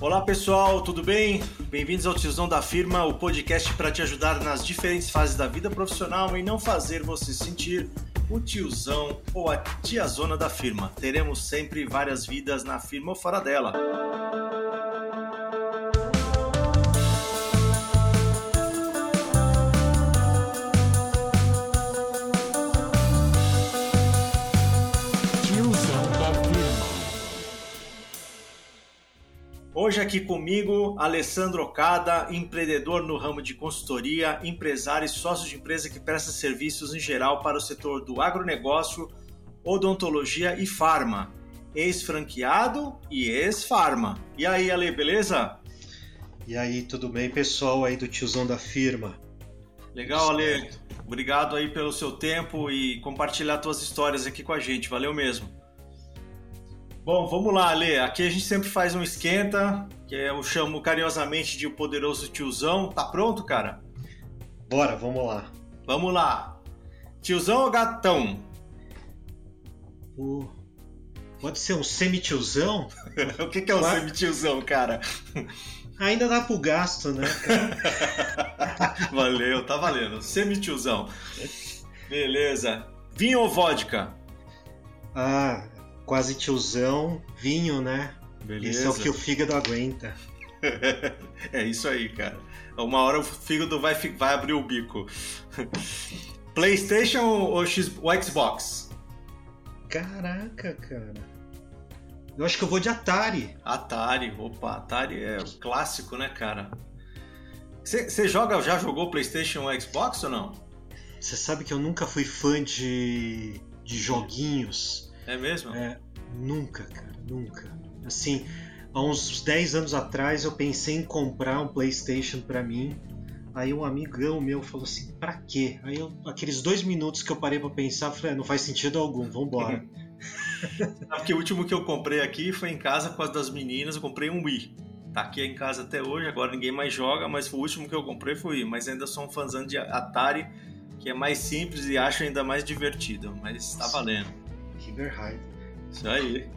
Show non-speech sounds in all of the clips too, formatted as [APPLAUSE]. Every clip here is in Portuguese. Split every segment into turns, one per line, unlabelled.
Olá pessoal, tudo bem? Bem-vindos ao Tiozão da Firma, o podcast para te ajudar nas diferentes fases da vida profissional e não fazer você sentir o tiozão ou a tiazona da firma. Teremos sempre várias vidas na firma ou fora dela. Hoje aqui comigo, Alessandro Okada, empreendedor no ramo de consultoria, empresário e sócio de empresa que presta serviços em geral para o setor do agronegócio, odontologia e farma. Ex-franqueado e ex-farma. E aí, Ale, beleza?
E aí, tudo bem, pessoal aí do tiozão da firma?
Legal, Ale. Obrigado aí pelo seu tempo e compartilhar suas histórias aqui com a gente. Valeu mesmo. Bom, vamos lá, Ale. Aqui a gente sempre faz um esquenta, que eu chamo carinhosamente de o poderoso tiozão. Tá pronto, cara?
Bora, vamos lá.
Vamos lá. Tiozão ou gatão?
Pô, pode ser um semi-tiozão? [LAUGHS]
o que, que é um
Claro.
semi-tiozão, cara?
Ainda dá pro gasto, né? [LAUGHS]
Valeu, tá valendo. Semi-tiozão. Beleza. Vinho ou vodka?
Ah, quase tiozão, vinho, né?
Beleza.
Isso é o que o fígado aguenta. [LAUGHS]
é isso aí, cara. Uma hora o fígado vai, vai abrir o bico. [LAUGHS] PlayStation ou, X, ou Xbox?
Caraca, cara. Eu acho que eu vou de Atari.
Atari. Opa, Atari é o clássico, né, cara? Você joga, já jogou PlayStation ou Xbox ou não?
Você sabe que eu nunca fui fã de, de joguinhos.
É mesmo?
É, nunca, cara, nunca. Assim, há uns 10 anos atrás eu pensei em comprar um PlayStation pra mim. Aí um amigão meu falou assim: pra quê? Aí eu, aqueles dois minutos que eu parei pra pensar, eu falei: "Ah, não faz sentido algum, vambora. [LAUGHS] [LAUGHS]
Sabe que o último que eu comprei aqui foi em casa com as das meninas, eu comprei um Wii. Tá aqui em casa até hoje, agora ninguém mais joga, mas o último que eu comprei foi o Wii. Mas ainda sou um fãzão de Atari, que é mais simples e acho ainda mais divertido. Mas tá valendo.
High.
Isso aí.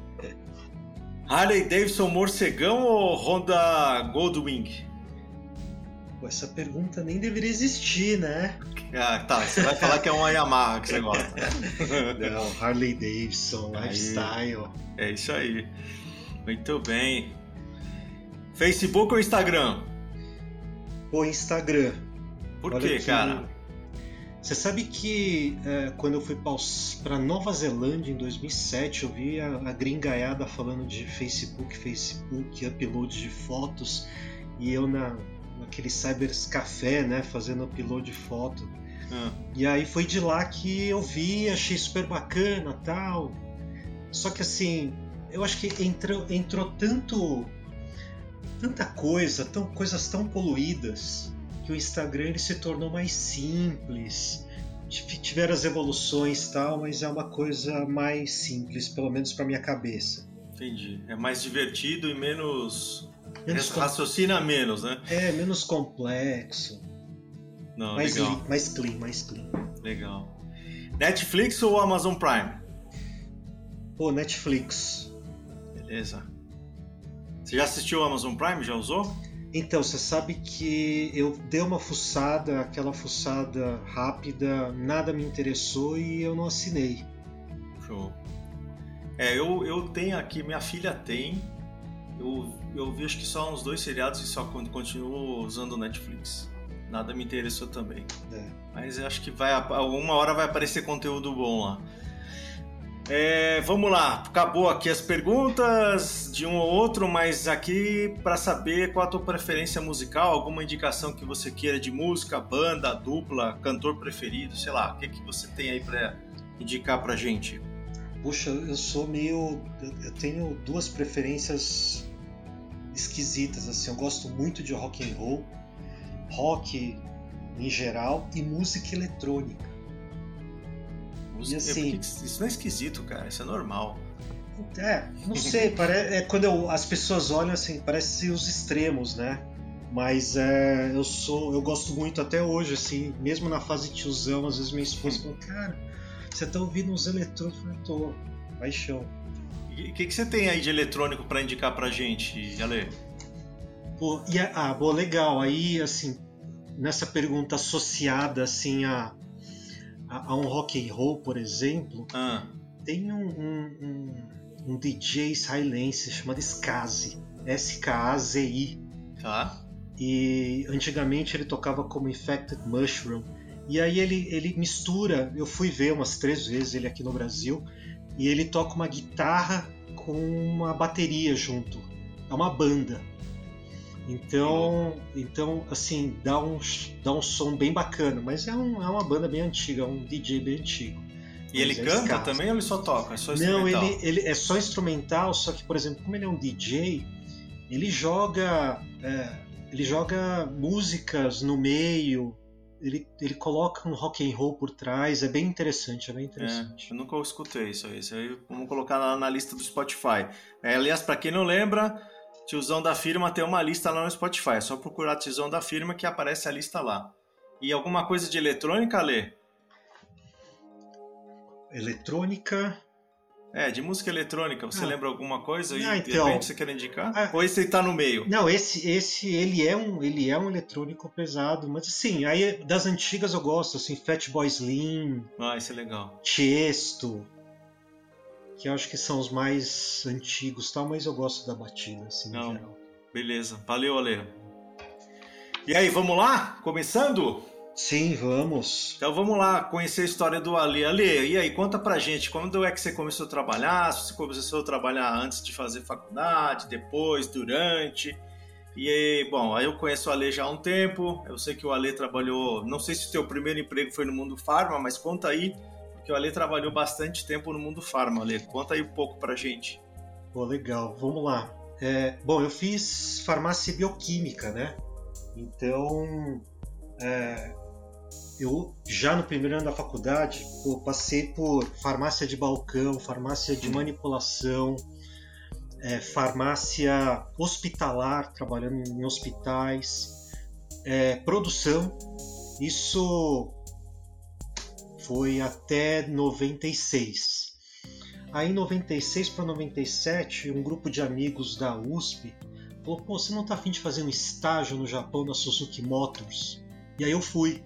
Harley Davidson morcegão ou Honda Goldwing?
Pô, essa pergunta nem deveria existir, né?
Ah, tá. Você vai falar que é uma Yamaha que você gosta. [LAUGHS]
Não, Harley Davidson,
Aí.
lifestyle.
É isso aí. Muito bem. Facebook ou Instagram?
Pô, Instagram.
Por
Olha
quê,
que-
cara?
Você sabe que é, quando eu fui para Nova Zelândia em 2007, eu vi a, a gringaiada falando de Facebook, Facebook, upload de fotos, e eu na, naquele Cybers Café, né, fazendo upload de foto.
Ah,
E aí foi de lá que eu vi, achei super bacana tal. Só que assim, eu acho que entrou, entrou tanto. tanta coisa, tão, coisas tão poluídas, que o Instagram ele se tornou mais simples. Tive- Tiveram as evoluções tal, mas é uma coisa mais simples, pelo menos para minha cabeça.
entendi. É mais divertido e menos.
Menos com-
Raciocina menos, né?
É, menos complexo.
Não,
mais,
legal.
li- mais clean, mais clean.
Legal. Netflix ou Amazon Prime?
Pô, Netflix.
Beleza. Você já assistiu o Amazon Prime? Já usou?
Então, você sabe que eu dei uma fuçada, aquela fuçada rápida, nada me interessou e eu não assinei.
Show. É, eu, eu tenho aqui, minha filha tem. Eu, eu vi acho que só uns dois seriados e só con- continuo usando o Netflix. Nada me interessou também.
É.
Mas eu acho que vai alguma hora vai aparecer conteúdo bom lá. É, vamos lá, acabou aqui as perguntas de um ou outro, mas aqui para saber qual a tua preferência musical, alguma indicação que você queira de música, banda, dupla, cantor preferido, sei lá, o que, que você tem aí para indicar pra gente?
Puxa, eu sou meio. Eu tenho duas preferências esquisitas, assim. Eu gosto muito de rock and roll, rock em geral e música eletrônica.
Música,
assim-
é isso não é esquisito, cara, isso é normal.
É, não sei, pare... é, quando eu- as pessoas olham assim, parece os extremos, né? Mas é, eu sou, eu gosto muito até hoje, assim, mesmo na fase tiozão, às vezes minha esposa fala, cara, você tá ouvindo uns eletrônicos? Eu tô, paixão.
E o que, que você tem aí de eletrônico pra indicar pra gente, Ale?
Pô, e, ah, bom, legal. Aí, assim, nessa pergunta associada, assim, a, a, a um rock and roll, por exemplo,
Ah,
tem um, um, um, um DJ israelense chamado Skazi, S-K-A-Z-I.
tá.
E antigamente ele tocava como Infected Mushroom. E aí ele, ele mistura, eu fui ver umas três vezes ele aqui no Brasil, e ele toca uma guitarra com uma bateria junto. É uma banda. Então, então assim, dá um, dá um som bem bacana, mas é, um, é uma banda bem antiga, é um DJ bem antigo.
E ele
é
canta
escasso.
também ou ele só toca? É só
Não, ele, ele é só instrumental, só que, por exemplo, como ele é um DJ, ele joga. é, ele joga músicas no meio, ele, ele coloca um rock and roll por trás, é bem interessante, é bem interessante.
Eu nunca escutei isso aí. Isso aí vamos colocar lá na lista do Spotify. É, aliás, para quem não lembra, Tiozão da Firma tem uma lista lá no Spotify. É só procurar Tiozão da Firma que aparece a lista lá. E alguma coisa de eletrônica, Lê?
Eletrônica.
É, de música eletrônica. Você
Ah.
lembra alguma coisa? E
Ah,
de
então.
repente você quer indicar?
Ah.
Ou esse tá no meio?
Não, esse, esse ele é um ele é um eletrônico pesado, mas assim, aí das antigas eu gosto, assim, Fatboy Slim,
Ah, esse é legal.
Tiesto, que eu acho que são os mais antigos, tal, mas eu gosto da batida, assim,
Não.
geral.
Beleza. Valeu, Ale. E aí, vamos lá? Começando?
Sim, vamos.
Então vamos lá conhecer a história do Ale. Ale, e aí, conta pra gente, quando é que você começou a trabalhar? Se você começou a trabalhar antes de fazer faculdade, depois, durante? E aí, bom, aí eu conheço o Ale já há um tempo, eu sei que o Ale trabalhou, não sei se o teu primeiro emprego foi no mundo farma, mas conta aí, porque o Ale trabalhou bastante tempo no mundo farma, Ale. Conta aí um pouco pra gente.
Pô, legal, vamos lá. É, bom, eu fiz farmácia bioquímica, né? Então, é, eu já no primeiro ano da faculdade, pô, passei por farmácia de balcão, farmácia de manipulação, é, farmácia hospitalar, trabalhando em hospitais, é, produção. Isso foi até 96. Aí em 96 para 97, um grupo de amigos da USP falou: pô, você não tá afim de fazer um estágio no Japão na Suzuki Motors? E aí eu fui.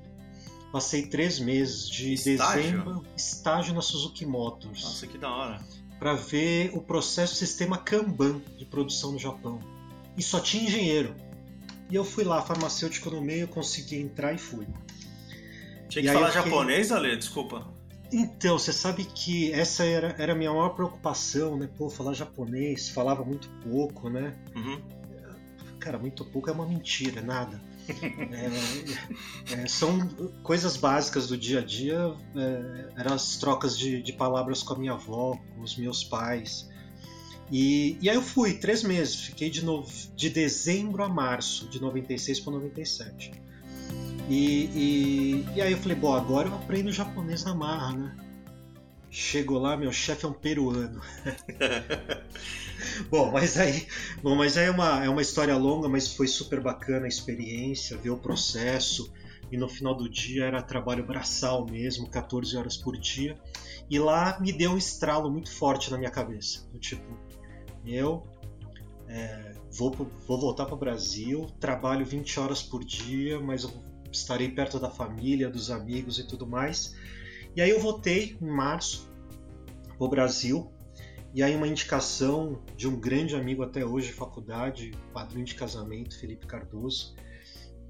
Passei três meses de
Estágio?
dezembro, estágio na Suzuki Motors,
Nossa, que da hora.
para ver o processo sistema Kanban de produção no Japão. E só tinha engenheiro. E eu fui lá, farmacêutico no meio, consegui entrar e fui.
Tinha que falar
fiquei-
japonês, Ale? Desculpa.
Então, você sabe que essa era, era a minha maior preocupação, né? Pô, falar japonês, falava muito pouco, né?
Uhum.
Cara, muito pouco é uma mentira, nada. É, é, são coisas básicas do dia a dia, é, eram as trocas de, de palavras com a minha avó, com os meus pais. E, e aí eu fui, três meses, fiquei de, no, de dezembro a março, de 96 para 97. E, e, e aí eu falei, bom, agora eu aprendo japonês na marra, né? Chegou lá, meu chefe é um peruano. [LAUGHS] bom, mas aí, bom, mas aí é uma, é uma história longa, mas foi super bacana a experiência, ver o processo. E no final do dia era trabalho braçal mesmo, 14 horas por dia. E lá me deu um estralo muito forte na minha cabeça. Do tipo, eu é, vou, vou voltar para o Brasil, trabalho 20 horas por dia, mas eu estarei perto da família, dos amigos e tudo mais. E aí eu voltei em março o Brasil. E aí uma indicação de um grande amigo até hoje de faculdade, padrinho de casamento, Felipe Cardoso.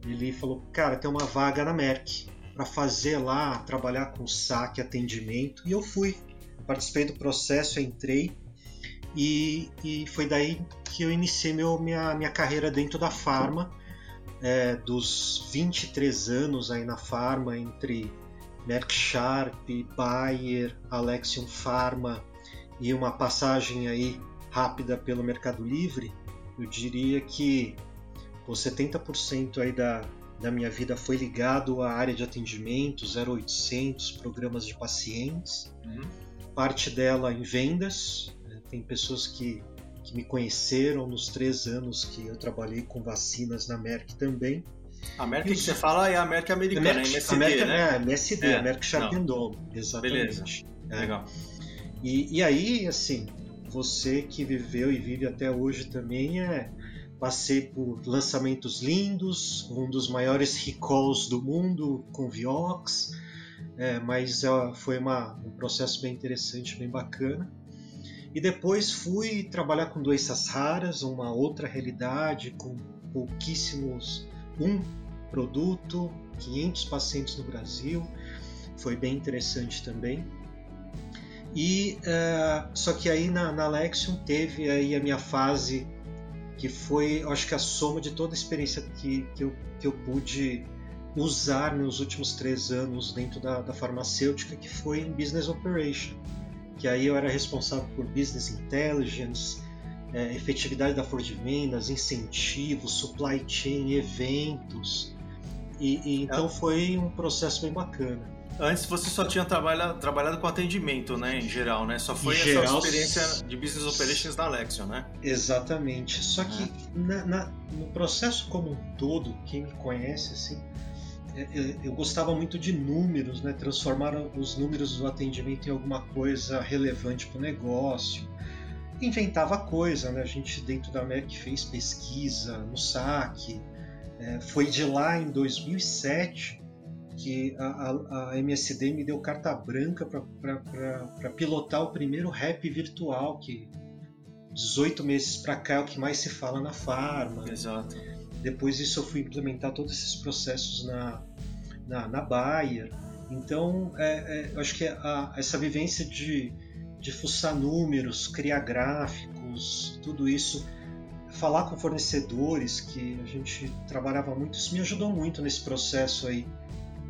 Ele falou, cara, tem uma vaga na Merck para fazer lá, trabalhar com saque, atendimento. E eu fui. Participei do processo, entrei. E, e foi daí que eu iniciei meu, minha, minha carreira dentro da Pharma. É, dos 23 anos aí na Pharma, entre Merck Sharp, Bayer, Alexion Pharma e uma passagem aí rápida pelo Mercado Livre, eu diria que pô, 70% aí da, da minha vida foi ligado à área de atendimento, 0800, programas de pacientes,
Uhum.
parte dela em vendas. né, Tem pessoas que, que me conheceram nos três anos que eu trabalhei com vacinas na Merck também.
A América que você fala é a América americana,
Merck-
MSD,
América-
né?
É, MSD,
É,
a Merck Sharp exatamente. É.
Legal.
E, e aí, assim, você que viveu e vive até hoje também é passei por lançamentos lindos, um dos maiores recalls do mundo com Viox, é, mas foi uma, um processo bem interessante, bem bacana. E depois fui trabalhar com doenças raras, uma outra realidade, com pouquíssimos, um produto, 500 pacientes no Brasil, foi bem interessante também. E uh, só que aí na, na Lexion teve aí a minha fase que foi, acho que a soma de toda a experiência que, que, eu, que eu pude usar nos últimos três anos dentro da, da farmacêutica, que foi em Business Operation. Que aí eu era responsável por Business Intelligence, é, efetividade da força de vendas, incentivos, supply chain, eventos. E, e então foi um processo bem bacana.
Antes você só tinha trabalhado, trabalhado com atendimento, né, em geral, né? Só foi
em
essa
geral,
experiência de business operations da Alexion, né?
Exatamente. Só que ah. na, na, no processo como um todo, quem me conhece, assim, eu, é, eu, gostava muito de números, né? Transformar os números do atendimento em alguma coisa relevante para o negócio. Inventava coisa, né? A gente dentro da MEC fez pesquisa no SAC. É, foi de lá em 2007 que a, a, a, MSD me deu carta branca para pilotar o primeiro rap virtual, que 18 meses para cá é o que mais se fala na farma.
Exato.
Depois disso eu fui implementar todos esses processos na, na, na Bayer. Então, é, é, eu acho que a, essa vivência de, de fuçar números, criar gráficos, tudo isso, falar com fornecedores, que a gente trabalhava muito, isso me ajudou muito nesse processo aí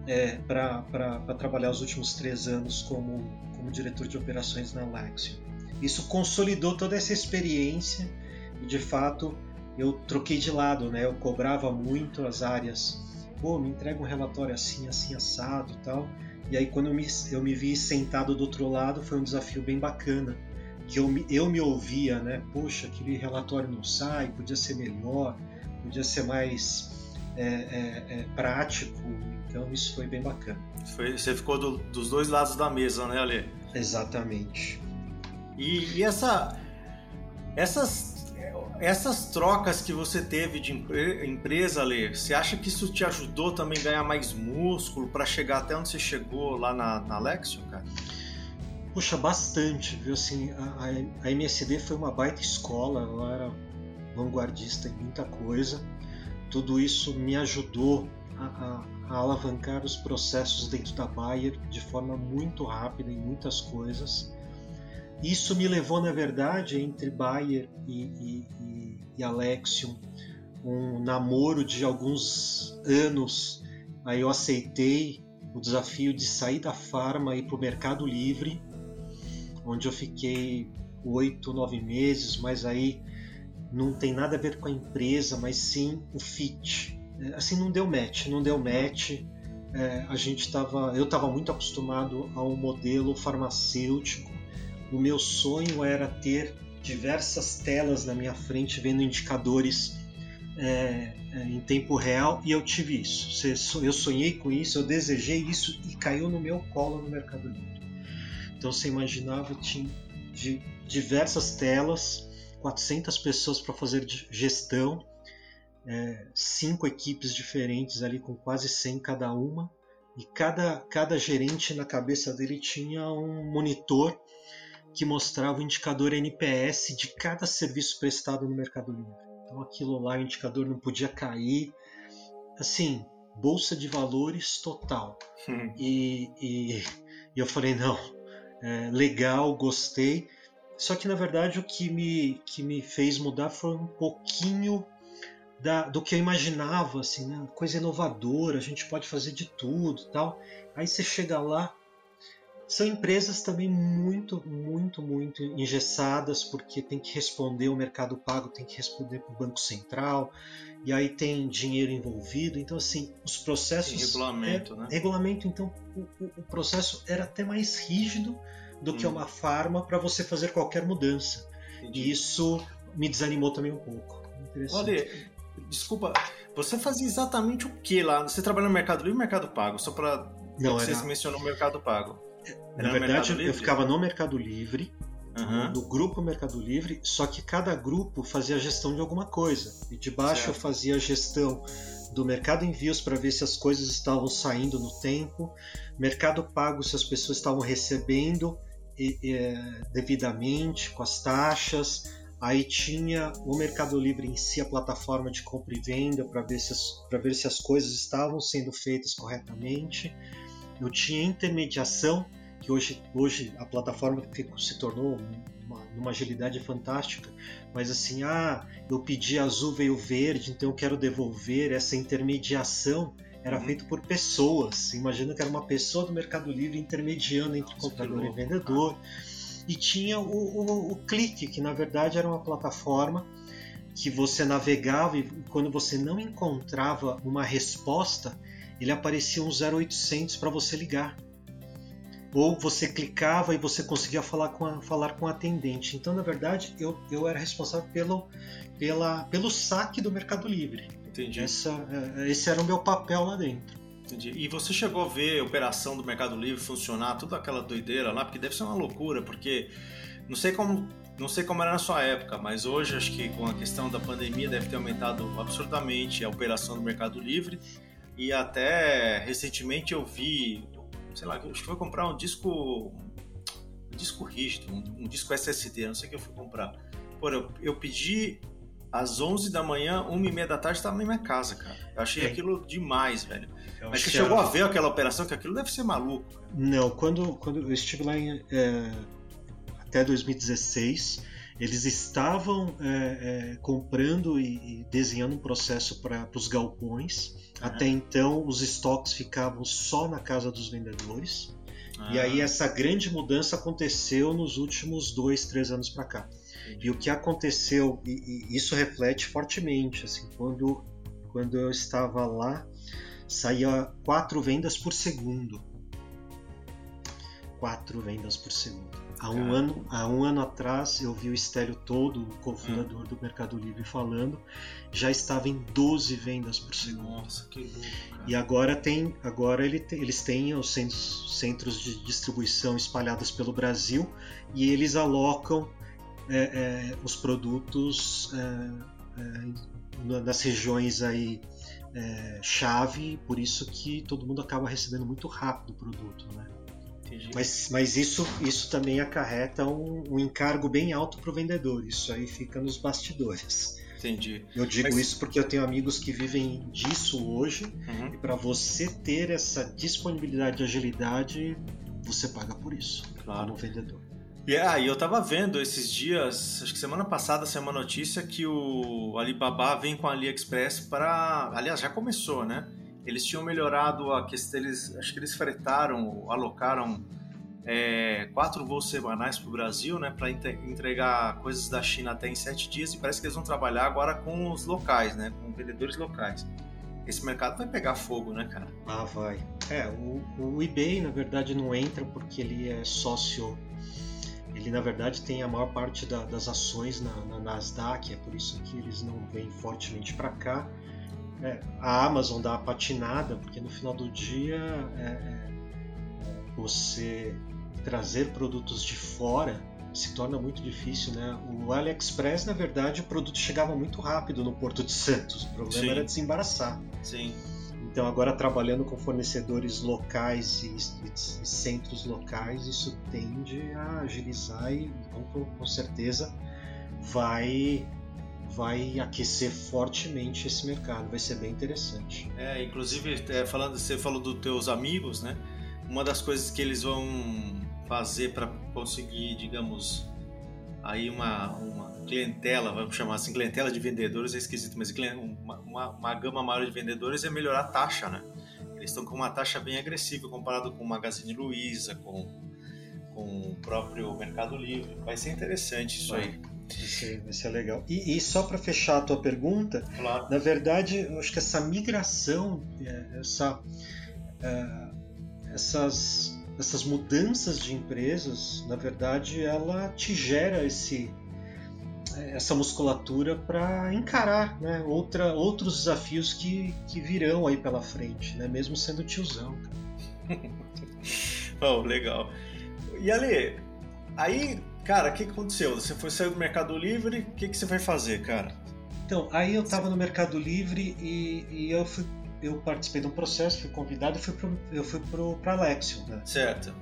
é, para trabalhar os últimos três anos como, como diretor de operações na Lexio. Isso consolidou toda essa experiência e, de fato, eu troquei de lado, né? Eu cobrava muito as áreas. Pô, me entrega um relatório assim, assim, assado tal. E aí, quando eu me, eu me vi sentado do outro lado, foi um desafio bem bacana. Que eu, eu me ouvia, né? Poxa, aquele relatório não sai, podia ser melhor, podia ser mais é, é, é, prático. Então isso foi bem bacana.
Foi, você ficou do, dos dois lados da mesa, né, Ale?
Exatamente.
E, e essa, essas, essas trocas que você teve de empresa, Ale, você acha que isso te ajudou também a ganhar mais músculo para chegar até onde você chegou lá na, na Lexio, cara?
Puxa, bastante, viu? Assim, a, a MSD foi uma baita escola, ela era vanguardista em muita coisa tudo isso me ajudou a, a, a, alavancar os processos dentro da Bayer de forma muito rápida em muitas coisas. Isso me levou, na verdade, entre Bayer e, e, e, e Alexium, um namoro de alguns anos. Aí eu aceitei o desafio de sair da farma e ir para o Mercado Livre, onde eu fiquei oito, nove meses, mas aí não tem nada a ver com a empresa, mas sim o fit. É, assim, não deu match, não deu match. É, a gente estava, eu estava muito acostumado a um modelo farmacêutico. O meu sonho era ter diversas telas na minha frente vendo indicadores é, é, em tempo real e eu tive isso. Eu sonhei com isso, eu desejei isso e caiu no meu colo no Mercado Livre. Então você imaginava tinha diversas telas 400 pessoas para fazer gestão, é, cinco equipes diferentes ali com quase 100 cada uma, e cada, cada gerente na cabeça dele tinha um monitor que mostrava o indicador NPS de cada serviço prestado no Mercado Livre. Então aquilo lá, o indicador não podia cair. Assim, bolsa de valores total. Hum. E, e, e, eu falei, não, é, legal, gostei. Só que na verdade o que me, que me fez mudar foi um pouquinho da, do que eu imaginava, assim, né? coisa inovadora, a gente pode fazer de tudo tal. Aí você chega lá, são empresas também muito, muito, muito engessadas, porque tem que responder o mercado pago, tem que responder para o Banco Central, e aí tem dinheiro envolvido. Então, assim, os processos. Tem
regulamento, é, né?
Regulamento, então o, o, processo era até mais rígido do hum. que uma farma para você fazer qualquer mudança. Entendi. E isso me desanimou também um pouco.
Olha, desculpa, você fazia exatamente o que lá? Você trabalha no Mercado Livre ou Mercado Pago? Só para
não
você
era...
mencionou o Mercado Pago.
Era Na verdade, eu ficava no Mercado Livre uhum. do grupo Mercado Livre, só que cada grupo fazia a gestão de alguma coisa. E de baixo certo. eu fazia a gestão do Mercado Envios para ver se as coisas estavam saindo no tempo, Mercado Pago se as pessoas estavam recebendo e, e, devidamente, com as taxas. Aí tinha o Mercado Livre em si, a plataforma de compra e venda, para ver, se as, ver se as coisas estavam sendo feitas corretamente. Eu tinha intermediação, que hoje, hoje a plataforma se tornou uma, uma agilidade fantástica, mas assim, ah, eu pedi azul, veio verde, então eu quero devolver essa intermediação era uhum. feito por pessoas. Imagina que era uma pessoa do Mercado Livre intermediando entre Nossa, comprador e vendedor. E tinha o, o, o, Clique, que na verdade era uma plataforma que você navegava e quando você não encontrava uma resposta, ele aparecia um 0800 para você ligar. Ou você clicava e você conseguia falar com a, falar com a atendente. Então, na verdade, eu, eu era responsável pelo, pela, pelo saque do Mercado Livre.
Entendi.
Essa, é, esse era o meu papel lá dentro.
Entendi. E você chegou a ver a operação do Mercado Livre funcionar, toda aquela doideira lá, porque deve ser uma loucura, porque não sei como não sei como era na sua época, mas hoje acho que com a questão da pandemia deve ter aumentado absurdamente a operação do Mercado Livre. E até recentemente eu vi, sei lá, acho que foi comprar um disco um disco rígido, um, um disco SSD, não sei o que eu fui comprar. Pô, eu, eu pedi às 11 da manhã, 1 e meia da tarde, estava na minha casa, cara. Eu achei é. aquilo demais, velho. Eu Mas você chegou a ver aquela operação, que aquilo deve ser maluco.
Não, quando, quando eu estive lá em, é, até 2016, eles estavam é, é, comprando e, e, desenhando um processo para os galpões. Até então, os estoques ficavam só na casa dos vendedores. Ah. E aí, essa grande mudança aconteceu nos últimos dois, três anos para cá. E o que aconteceu, e, e, isso reflete fortemente, assim, quando, quando eu estava lá, saía quatro vendas por segundo. Quatro vendas por segundo. Há um, ano, há um ano atrás eu vi o Estélio todo, o cofundador hum. do Mercado Livre, falando, já estava em 12 vendas por segundo.
Nossa, que louco. Cara.
E agora tem, agora ele eles têm os centros, centros de distribuição espalhados pelo Brasil e eles alocam é, é, os produtos é, é nas regiões aí é, chave, por isso que todo mundo acaba recebendo muito rápido o produto, né? Mas, mas isso, isso também acarreta um, um encargo bem alto para o vendedor. Isso aí fica nos bastidores.
Entendi.
Eu digo mas... isso porque eu tenho amigos que vivem disso hoje. Uhum. E para você ter essa disponibilidade de agilidade, você paga por isso, claro. como vendedor.
Yeah, e eu tava vendo esses dias, acho que semana passada saiu uma notícia que o Alibaba vem com a AliExpress para. Aliás, já começou, né? Eles tinham melhorado a questão, eles, acho que eles fretaram, alocaram é, quatro voos semanais para o Brasil, né? Para entregar coisas da China até em sete dias e parece que eles vão trabalhar agora com os locais, né? Com vendedores locais. Esse mercado vai pegar fogo, né, cara?
Ah, vai. É, o, o eBay, na verdade, não entra porque ele é sócio ele na verdade tem a maior parte da, das ações na, na, Nasdaq, é por isso que eles não vêm fortemente para cá. É, a Amazon dá a patinada, porque no final do dia é, é, você trazer produtos de fora se torna muito difícil, né? O AliExpress, na verdade, o produto chegava muito rápido no Porto de Santos. O problema Sim. era desembaraçar.
Sim.
Então, agora trabalhando com fornecedores locais e, e centros locais, isso tende a agilizar e, com, com certeza, vai vai aquecer fortemente esse mercado, vai ser bem interessante.
É, inclusive, é, falando, você falou dos teus amigos, né? Uma das coisas que eles vão fazer para conseguir, digamos, aí uma, uma clientela, vamos chamar assim, clientela de vendedores é esquisito, mas uma, uma, uma gama maior de vendedores é melhorar a taxa, né? Eles estão com uma taxa bem agressiva comparado com o Magazine Luiza, com, com o próprio Mercado Livre. Vai ser interessante isso aí.
Vai ser legal. E, e só para fechar a tua pergunta,
claro.
na verdade, eu acho que essa migração, é, essa, é, essas essas mudanças de empresas, na verdade, ela te gera esse essa musculatura para encarar né, outra, outros desafios que, que virão aí pela frente, né, mesmo sendo tiozão. [LAUGHS]
oh, legal. E Ale, aí, Cara, o que aconteceu? Você foi sair do Mercado Livre, o que, que você vai fazer, cara?
Então, aí eu estava no Mercado Livre e, e, eu, fui, eu participei de um processo, fui convidado e fui pro, eu fui para Alexion, né?
Certo.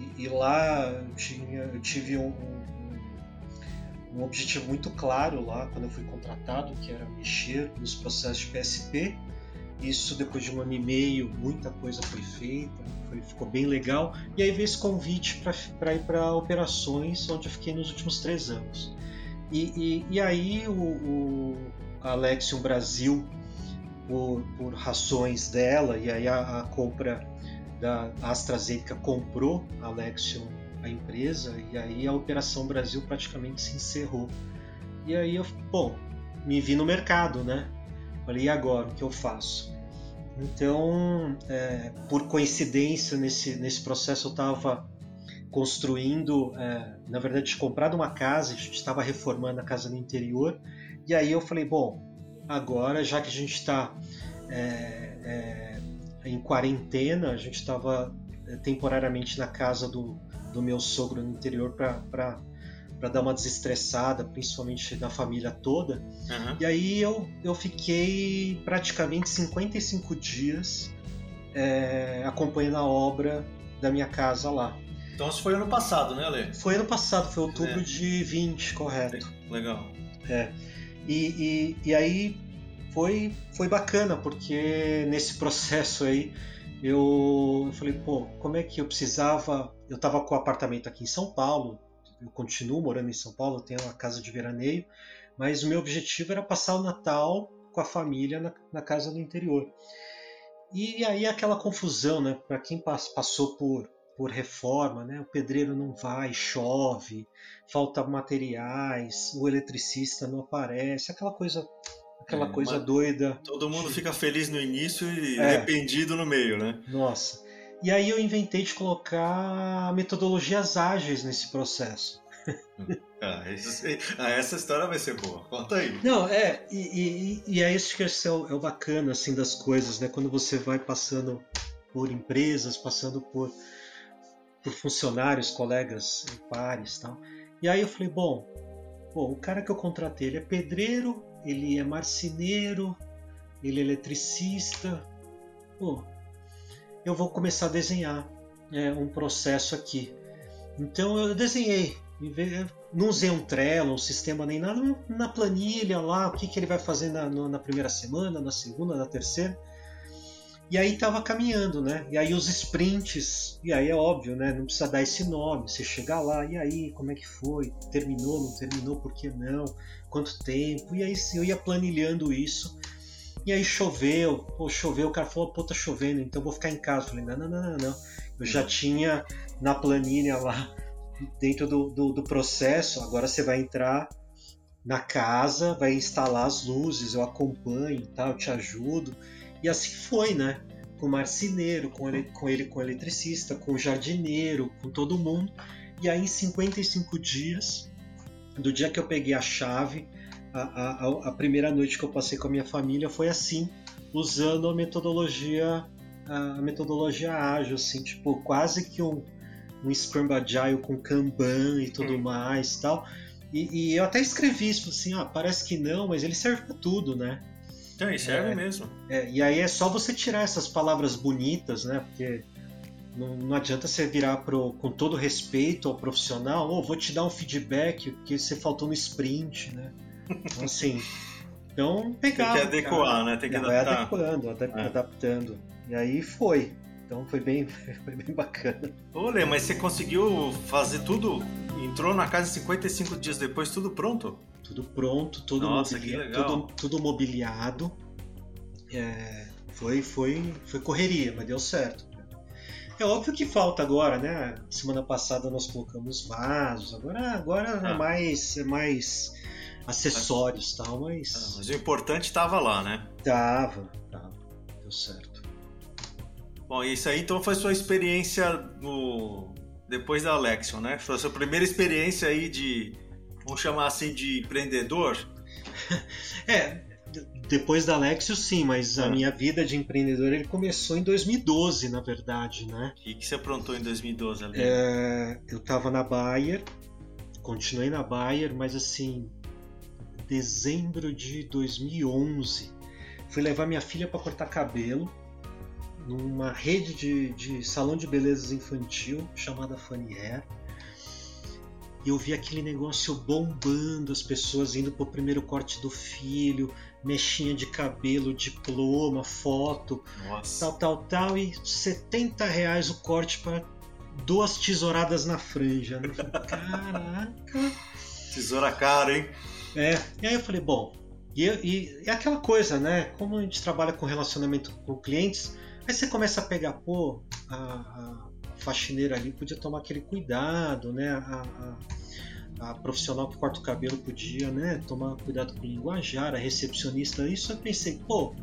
E, e, lá eu, tinha, eu tive um, um, um, objetivo muito claro lá quando eu fui contratado, que era mexer nos processos de PSP. Isso depois de um ano e meio, muita coisa foi feita, foi, ficou bem legal. E aí veio esse convite para ir para operações, onde eu fiquei nos últimos três anos. E, e, e aí o, o Alexion Brasil, por, por rações dela, e aí a, a compra da AstraZeneca comprou a Alexion, a empresa, e aí a Operação Brasil praticamente se encerrou. E aí eu, bom, me vi no mercado, né? Falei, e agora, o que eu faço? Então, é, por coincidência, nesse, nesse processo eu estava construindo, é, na verdade, comprado uma casa, a gente estava reformando a casa no interior, e aí eu falei, bom, agora, já que a gente está é, é, em quarentena, a gente estava é, temporariamente na casa do, do meu sogro no interior para para dar uma desestressada, principalmente da família toda. Uhum. E aí eu, eu fiquei praticamente 55 dias é, acompanhando a obra da minha casa lá.
Então isso foi ano passado, né, Ale?
Foi ano passado, foi outubro é. de 20, correto.
Legal.
É. E, e, e aí foi, foi bacana, porque nesse processo aí eu, eu falei, pô, como é que eu precisava. Eu estava com o apartamento aqui em São Paulo, eu continuo morando em São Paulo, tenho uma casa de veraneio, mas o meu objetivo era passar o Natal com a família na, na casa do interior. E aí aquela confusão, né? Para quem passou por, por reforma, né? O pedreiro não vai, chove, falta materiais, o eletricista não aparece, aquela coisa aquela é, coisa doida.
Todo mundo fica feliz no início e é. arrependido no meio, né?
Nossa. E aí eu inventei de colocar metodologias ágeis nesse processo. [LAUGHS]
ah, ah, essa história vai ser boa. Conta aí.
Não, é, e, e, e é isso que é o, é o bacana assim, das coisas, né? Quando você vai passando por empresas, passando por, por funcionários, colegas, pares tal. E aí eu falei, bom, bom, o cara que eu contratei, ele é pedreiro, ele é marceneiro, ele é eletricista. Pô, eu vou começar a desenhar é, um processo aqui. Então eu desenhei, não usei um Trello, um sistema nem nada, na planilha lá, o que, que ele vai fazer na, na primeira semana, na segunda, na terceira. E aí estava caminhando, né? E aí os sprints, e aí é óbvio, né? Não precisa dar esse nome, você chegar lá, e aí, como é que foi? Terminou, não terminou, por que não? Quanto tempo? E aí eu ia planilhando isso e aí choveu, pô, choveu, o cara falou, pô, tá chovendo, então vou ficar em casa. Eu falei, não, não, não, não, não. Eu já tinha na planilha lá, dentro do, do, do processo, agora você vai entrar na casa, vai instalar as luzes, eu acompanho, tá, eu te ajudo. E assim foi, né? Com o marceneiro, com ele, com ele, com o eletricista, com o jardineiro, com todo mundo. E aí em 55 dias, do dia que eu peguei a chave, a, a, a, primeira noite que eu passei com a minha família foi assim, usando a metodologia a metodologia ágil, assim, tipo quase que um, um Scrum Agile com Kanban e tudo hum. mais tal. E, e, eu até escrevi isso assim, ó, parece que não, mas ele serve para tudo, né?
É, serve é, mesmo.
É, e aí é só você tirar essas palavras bonitas, né? Porque não, não adianta você virar pro, com todo respeito ao profissional, ou oh, vou te dar um feedback que você faltou no sprint, né? [LAUGHS] Assim. Então, pegava.
Tem que adequar,
cara,
né? Tem que
vai adequando, é. adaptando. E aí foi. Então foi bem, [LAUGHS] foi bem bacana.
Olha, mas você conseguiu fazer tudo? Entrou na casa 55 dias depois, tudo pronto?
Tudo pronto, tudo, Nossa, mobili... tudo, tudo mobiliado. É, foi, foi, foi correria, mas deu certo. É óbvio que falta agora, né? Semana passada nós colocamos vasos, agora, agora é ah. é mais, é mais acessórios e tal, mas.
Ah, mas o importante estava lá, né?
Tava, tava. Deu certo.
Bom, isso aí então foi sua experiência no. Depois da Alexion, né? Foi a sua primeira experiência aí de. Vamos chamar assim de empreendedor? [LAUGHS]
é, depois da Alexio, sim, mas a ah. minha vida de empreendedor ele começou em 2012, na verdade, né?
E o que você aprontou em 2012 ali?
É, eu estava na Bayer, continuei na Bayer, mas assim, dezembro de 2011, fui levar minha filha para cortar cabelo numa rede de, de salão de belezas infantil chamada Funny Hair. E eu vi aquele negócio bombando, as pessoas indo pro primeiro corte do filho, mexinha de cabelo, diploma, foto, Nossa. tal, tal, tal, e 70 reais o corte para duas tesouradas na franja. Né? [LAUGHS] Caraca!
Tesoura cara, hein?
É, e aí eu falei, bom, e, e, e aquela coisa, né? Como a gente trabalha com relacionamento com clientes, Aí você começa a pegar, pô, a, a faxineira ali podia tomar aquele cuidado, né? A, a, a, profissional que corta o cabelo podia, né? Tomar cuidado com o linguajar, a recepcionista. Isso eu pensei, pô,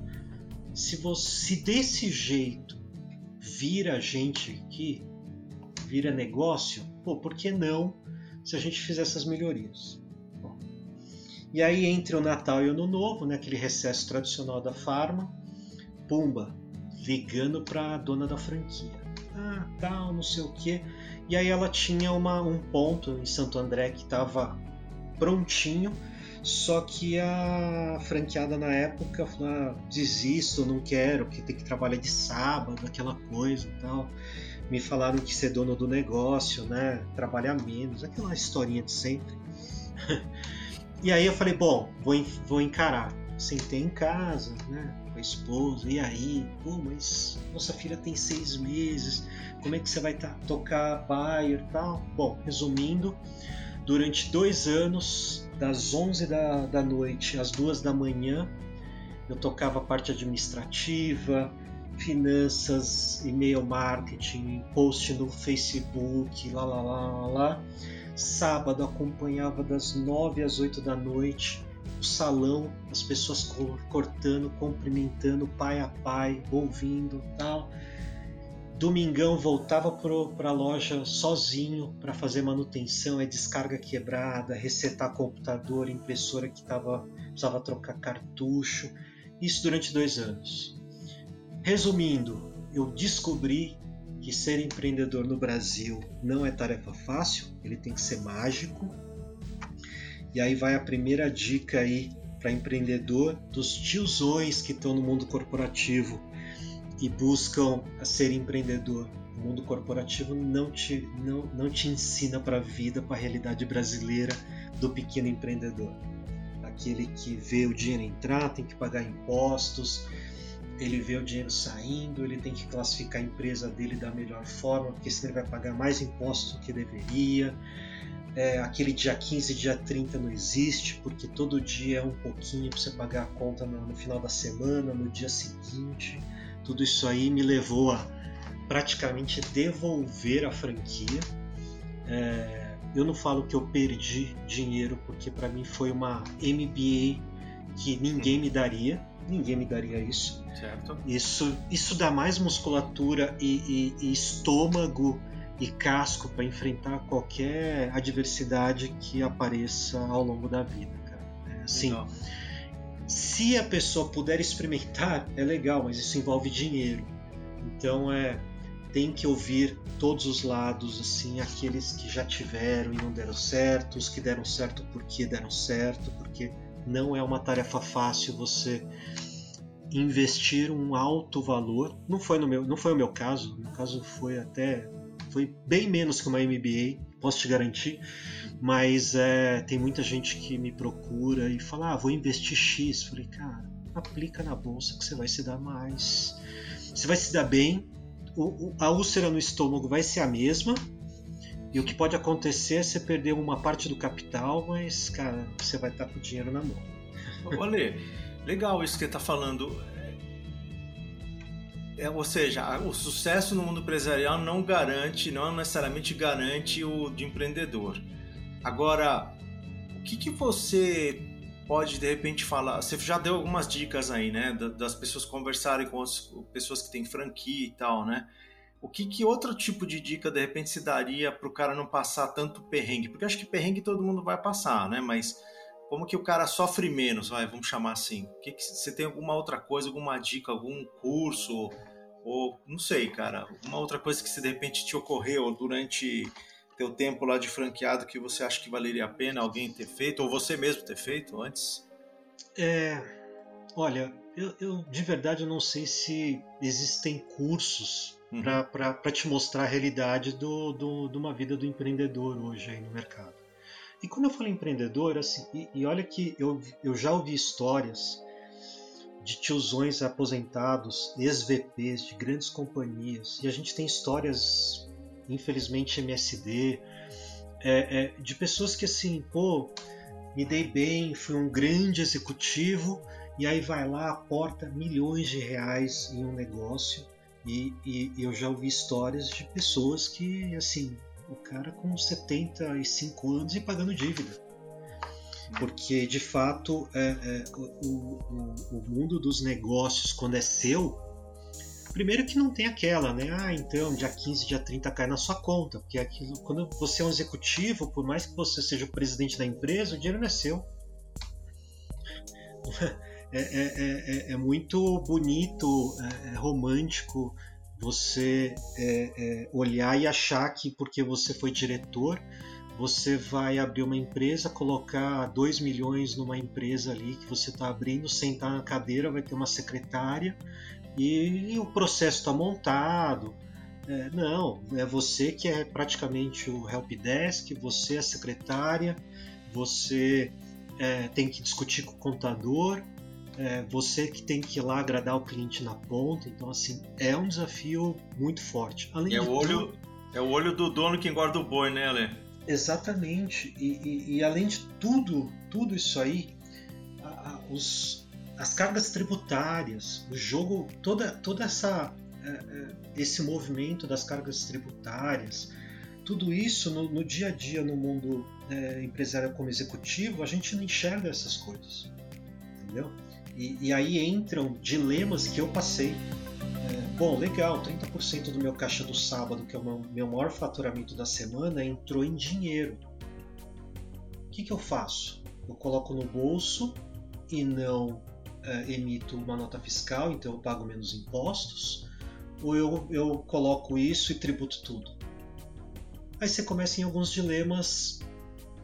se você se desse jeito vira gente aqui, vira negócio, pô, por que não se a gente fizer essas melhorias? E aí entre o Natal e o Ano Novo, né? Aquele recesso tradicional da farma, pumba, ligando para a dona da franquia. Ah, tal, não sei o que. E aí ela tinha uma, um ponto em Santo André que estava prontinho, só que a franqueada na época falou: ah, desisto, não quero, porque tem que trabalhar de sábado, aquela coisa e tal. Me falaram que ser dono do negócio, né? Trabalhar menos, aquela historinha de sempre. [LAUGHS] e aí eu falei: bom, vou, vou encarar. Sentei em casa, né? com a esposa, e aí? Pô, mas nossa filha tem seis meses, como é que você vai tocar Bayer e tal? Bom, resumindo, durante dois anos, das 11 da, da noite às duas da manhã, eu tocava parte administrativa, finanças, e-mail marketing, post no Facebook, lá lá lá lá lá. Sábado acompanhava das 9 às 8 da noite o salão, as pessoas cortando, cumprimentando pai a pai, ouvindo tal. Domingão voltava para a loja sozinho para fazer manutenção, é descarga quebrada, resetar computador, impressora que tava, precisava trocar cartucho. Isso durante dois anos. Resumindo, eu descobri que ser empreendedor no Brasil não é tarefa fácil, ele tem que ser mágico, e aí vai a primeira dica aí para empreendedor dos tiozões que estão no mundo corporativo e buscam ser empreendedor. O mundo corporativo não te, não, não te ensina para a vida, para a realidade brasileira do pequeno empreendedor. Aquele que vê o dinheiro entrar, tem que pagar impostos, ele vê o dinheiro saindo, ele tem que classificar a empresa dele da melhor forma, porque senão ele vai pagar mais impostos do que deveria é, aquele dia 15, dia 30 não existe, porque todo dia é um pouquinho para você pagar a conta no, no, final da semana, no dia seguinte. Tudo isso aí me levou a praticamente devolver a franquia. É, eu não falo que eu perdi dinheiro, porque para mim foi uma MBA que ninguém me daria. Ninguém me daria isso.
Certo.
Isso, isso dá mais musculatura e, e, e estômago e casco para enfrentar qualquer adversidade que apareça ao longo da vida, cara. É, assim, legal. se a pessoa puder experimentar, é legal, mas isso envolve dinheiro. Então é tem que ouvir todos os lados, assim, aqueles que já tiveram e não deram certo, os que deram certo porque deram certo, porque não é uma tarefa fácil você investir um alto valor. Não foi no meu, não foi o meu caso. No caso foi até foi bem menos que uma MBA, posso te garantir. Mas é, tem muita gente que me procura e fala: ah, vou investir X. Falei, cara, aplica na bolsa que você vai se dar mais. Você vai se dar bem, o, a úlcera no estômago vai ser a mesma. E o que pode acontecer é você perder uma parte do capital, mas, cara, você vai estar com o dinheiro na mão.
Olha, legal isso que você está falando é, ou seja, o sucesso no mundo empresarial não garante, não necessariamente garante o de empreendedor. Agora, o que, que você pode de repente falar? Você já deu algumas dicas aí, né? Das pessoas conversarem com as pessoas que têm franquia e tal, né? O que, que outro tipo de dica de repente se daria para o cara não passar tanto perrengue? Porque acho que perrengue todo mundo vai passar, né? Mas como que o cara sofre menos, vai, vamos chamar assim? Que que, você tem alguma outra coisa, alguma dica, algum curso, ou não sei, cara, alguma outra coisa que se de repente te ocorreu durante teu tempo lá de franqueado que você acha que valeria a pena alguém ter feito, ou você mesmo ter feito antes?
É, olha, eu, eu de verdade não sei se existem cursos uhum. para te mostrar a realidade do, do, de uma vida do empreendedor hoje aí no mercado. E quando eu falo empreendedor, assim, e, e olha que eu, eu já ouvi histórias de tiozões aposentados, ex-VPs de grandes companhias, e a gente tem histórias, infelizmente, MSD, é, é, de pessoas que assim, pô, me dei bem, fui um grande executivo, e aí vai lá, aporta milhões de reais em um negócio, e, e, eu já ouvi histórias de pessoas que, assim, o cara com 75 anos e pagando dívida porque de fato é, é, o, o, o, mundo dos negócios, quando é seu, primeiro que não tem aquela, né? Ah, então dia 15, dia 30 cai na sua conta, porque aquilo, quando você é um executivo, por mais que você seja o presidente da empresa, o dinheiro não é seu. É, é, é, é muito bonito, é, romântico você olhar e achar que porque você foi diretor você vai abrir uma empresa, colocar 2 milhões numa empresa ali que você está abrindo, sentar na cadeira, vai ter uma secretária e, e o processo está montado. É, não, é você que é praticamente o help desk, você é a secretária, você é, tem que discutir com o contador, é, você que tem que ir lá agradar o cliente na ponta. Então, assim, é um desafio muito forte.
Além é, o olho, tudo, é o olho do dono que engorda o boi, né, Ale?
Exatamente. E, e, e, além de tudo, tudo isso aí, a, a, os, as cargas tributárias, o jogo, toda, toda essa é, é, esse movimento das cargas tributárias, tudo isso no, no dia a dia no mundo é, empresarial como executivo, a gente não enxerga essas coisas, entendeu? E, e aí entram dilemas que eu passei Bom, legal, 30% do meu caixa do sábado, que é o meu, meu maior faturamento da semana, entrou em dinheiro. O que, que eu faço? Eu coloco no bolso e não é, emito uma nota fiscal, então eu pago menos impostos, ou eu, eu coloco isso e tributo tudo? Aí você começa em alguns dilemas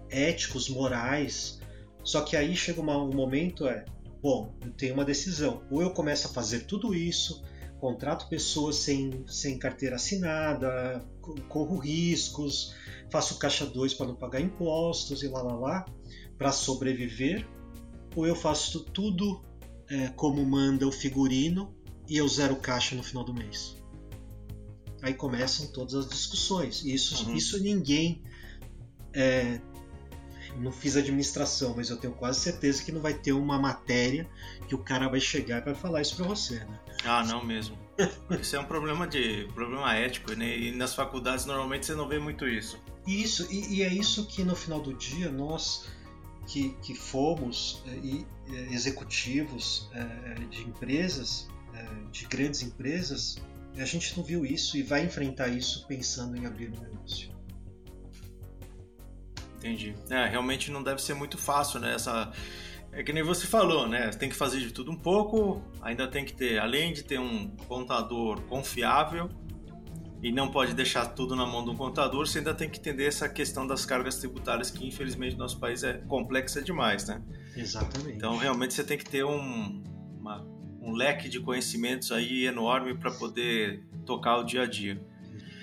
éticos, morais, só que aí chega um momento é, bom, eu tenho uma decisão, ou eu começo a fazer tudo isso, contrato pessoas sem, sem carteira assinada, corro riscos, faço caixa 2 para não pagar impostos e lá lá lá, para sobreviver, ou eu faço tudo é, como manda o figurino e eu zero caixa no final do mês. Aí começam todas as discussões. Isso, uhum. isso ninguém é, não fiz administração, mas eu tenho quase certeza que não vai ter uma matéria que o cara vai chegar e vai falar isso para você, né?
Ah, não mesmo. Isso é um problema de problema ético, né? E nas faculdades normalmente você não vê muito isso.
Isso, e, e é isso que no final do dia nós que, que fomos é, é, executivos é, de empresas, é, de grandes empresas, a gente não viu isso e vai enfrentar isso pensando em abrir um negócio.
Entendi. É, realmente não deve ser muito fácil, né? Essa, é que nem você falou, né? Tem que fazer de tudo um pouco, ainda tem que ter, além de ter um contador confiável e não pode deixar tudo na mão de um contador, você ainda tem que entender essa questão das cargas tributárias que infelizmente no nosso país é complexa demais, né?
Exatamente.
Então realmente você tem que ter um, uma, um leque de conhecimentos aí enorme para poder tocar o dia a dia.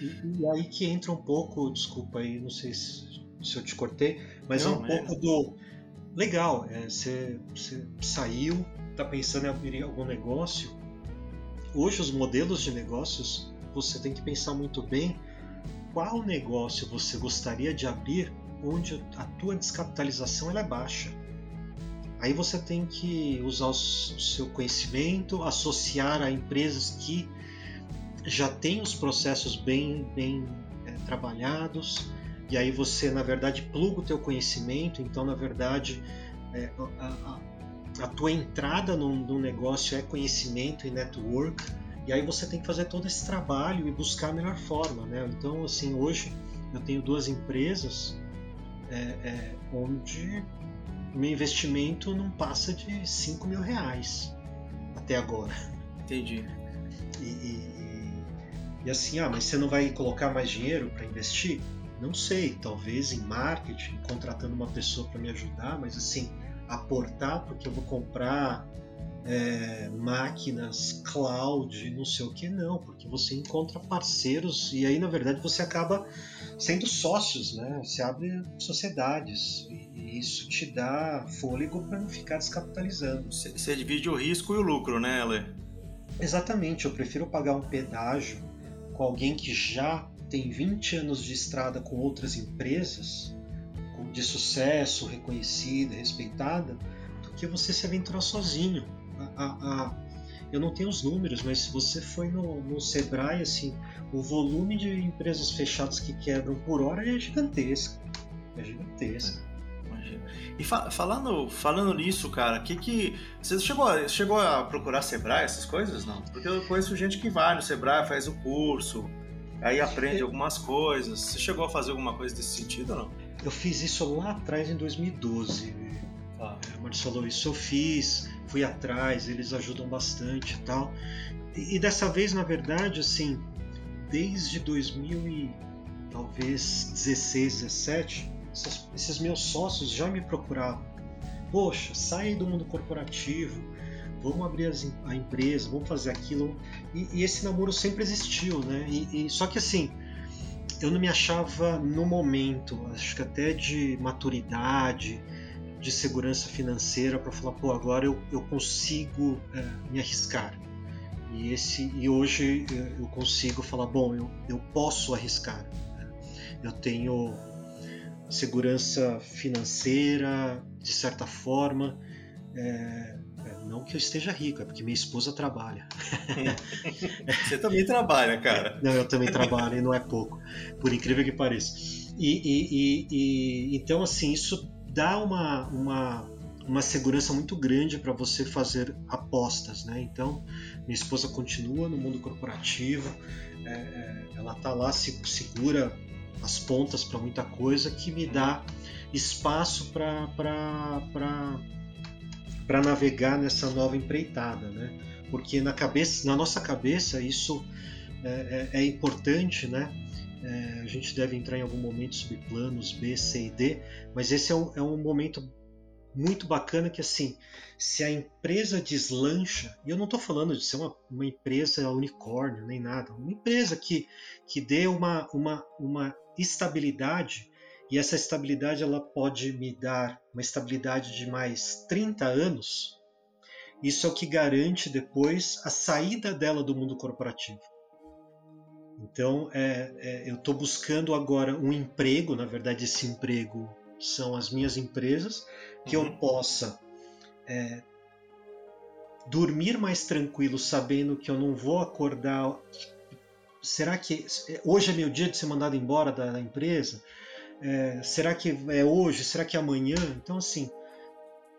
E, e, aí que entra um pouco, desculpa aí, não sei se se eu te cortei, mas Não, é um é... pouco do. Legal, é, você, você saiu, está pensando em abrir algum negócio. Hoje, os modelos de negócios, você tem que pensar muito bem qual negócio você gostaria de abrir onde a tua descapitalização ela é baixa. Aí você tem que usar o seu conhecimento, associar a empresas que já têm os processos bem, bem é, trabalhados, e aí você na verdade pluga o teu conhecimento então na verdade é, a, a, a, tua entrada no, no, negócio é conhecimento e network e aí você tem que fazer todo esse trabalho e buscar a melhor forma né? Então assim hoje eu tenho duas empresas é, é, onde o meu investimento não passa de 5 mil reais até agora.
Entendi.
E, e, e assim ah mas você não vai colocar mais dinheiro para investir Não sei, talvez em marketing, contratando uma pessoa para me ajudar, mas assim, aportar porque eu vou comprar é, máquinas cloud, não sei o que, não, porque você encontra parceiros e aí na verdade você acaba sendo sócios, né? Você abre sociedades e isso te dá fôlego para não ficar descapitalizando.
Você divide o risco e o lucro, né, Ale?
Exatamente, eu prefiro pagar um pedágio com alguém que já tem 20 anos de estrada com outras empresas, de sucesso, reconhecida, respeitada, do que você se aventurar sozinho. A, a, eu não tenho os números, mas se você foi no, no Sebrae, assim, o volume de empresas fechadas que quebram por hora é gigantesco. É gigantesco.
E fa falando, falando nisso, cara, que que você chegou, chegou a procurar Sebrae essas coisas, não? Porque eu conheço gente que vai no Sebrae, faz o curso, aí aprende algumas coisas. Você chegou a fazer alguma coisa desse sentido ou não?
Eu fiz isso lá atrás em 2012. Ah. É, Marcelo, isso eu fiz, fui atrás, eles ajudam bastante e tal. E, e dessa vez, na verdade, assim, desde 2000 e talvez 16, 17, esses, esses meus sócios já me procuravam. Poxa, sai do mundo corporativo, vamos abrir a empresa, vamos fazer aquilo. E, e, esse namoro sempre existiu, né? E, e, só que assim, eu não me achava no momento, acho que até de maturidade, de segurança financeira para falar, pô, agora eu, eu consigo é, me arriscar. E, esse, e hoje eu consigo falar, bom, eu, eu posso arriscar. Né? Eu tenho segurança financeira, de certa forma. É, não que eu esteja rico, é porque minha esposa trabalha. [LAUGHS]
Você também trabalha, cara.
Não, eu também trabalho e não é pouco, por incrível que pareça. E, e, e, e então, assim, isso dá uma, uma, uma segurança muito grande para você fazer apostas, né? Então, minha esposa continua no mundo corporativo, é, é, ela tá lá, se segura as pontas para muita coisa que me dá espaço para para navegar nessa nova empreitada, né? Porque na cabeça, na nossa cabeça isso é, é, é importante, né? É, a gente deve entrar em algum momento sobre planos B, C e D, mas esse é um, é um momento muito bacana que assim, se a empresa deslancha, e eu não estou falando de ser uma, uma empresa unicórnio nem nada, uma empresa que, que dê uma, uma, uma estabilidade, e essa estabilidade ela pode me dar uma estabilidade de mais 30 anos, isso é o que garante depois a saída dela do mundo corporativo. Então, é, é, eu estou buscando agora um emprego, na verdade, esse emprego são as minhas empresas, que uhum. eu possa é, dormir mais tranquilo, sabendo que eu não vou acordar. Será que hoje é meu dia de ser mandado embora da, empresa? É, será que é hoje? Será que é amanhã? Então, assim,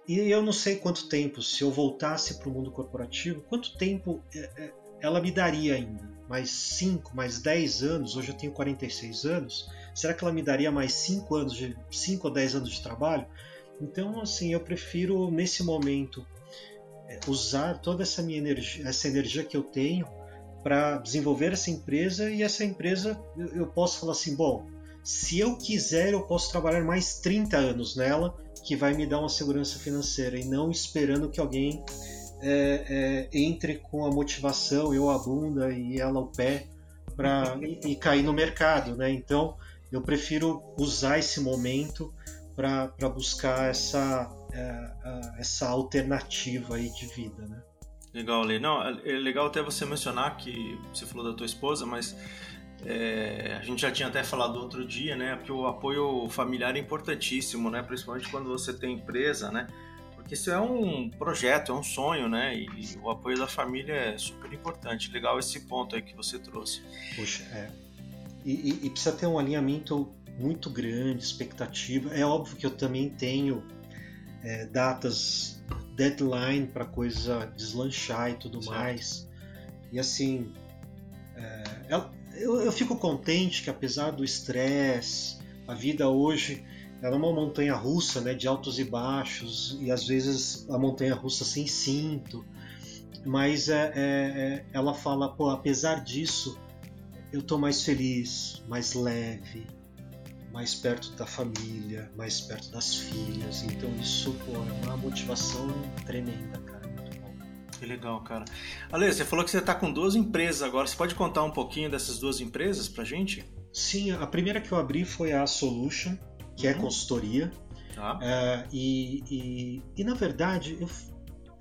e eu não sei quanto tempo, se eu voltasse para o mundo corporativo, quanto tempo é, é, ela me daria ainda? Mais 5, mais 10 anos? Hoje eu tenho 46 anos. Será que ela me daria mais 5 anos de 5 ou 10 anos de trabalho? Então, assim, eu prefiro nesse momento é, usar toda essa minha energia, essa energia que eu tenho para desenvolver essa empresa e essa empresa eu posso falar assim, bom, se eu quiser eu posso trabalhar mais 30 anos nela, que vai me dar uma segurança financeira e não esperando que alguém é, é, entre com a motivação, eu a bunda e ela o pé para e, e, cair no mercado, né? Então eu prefiro usar esse momento para buscar essa é, essa alternativa aí de vida, né?
Legal, Lê. Não, é legal até você mencionar que você falou da tua esposa, mas é, a gente já tinha até falado outro dia, né? Que o apoio familiar é importantíssimo, né? Principalmente quando você tem empresa, né? Porque isso é um projeto, é um sonho, né? E, o apoio da família é super importante. Legal esse ponto aí que você trouxe.
Puxa, é. E, e, e precisa ter um alinhamento muito grande, expectativa. É óbvio que eu também tenho é, datas, deadline para coisa deslanchar e tudo certo. mais. E assim, é, eu, eu fico contente que apesar do estresse, a vida hoje ela é uma montanha russa, né, de altos e baixos, e às vezes a montanha russa sem cinto. Mas é, é, é, ela fala, pô, apesar disso, eu tô mais feliz, mais leve, mais perto da família, mais perto das filhas. Então isso pô, é uma motivação tremenda, cara.
Que legal, cara. Ale, você falou que você está com duas empresas agora. Você pode contar um pouquinho dessas duas empresas pra gente?
Sim, a primeira que eu abri foi a Solution, que é uhum. é consultoria.
Ah.
É, e, e, e, na verdade, eu,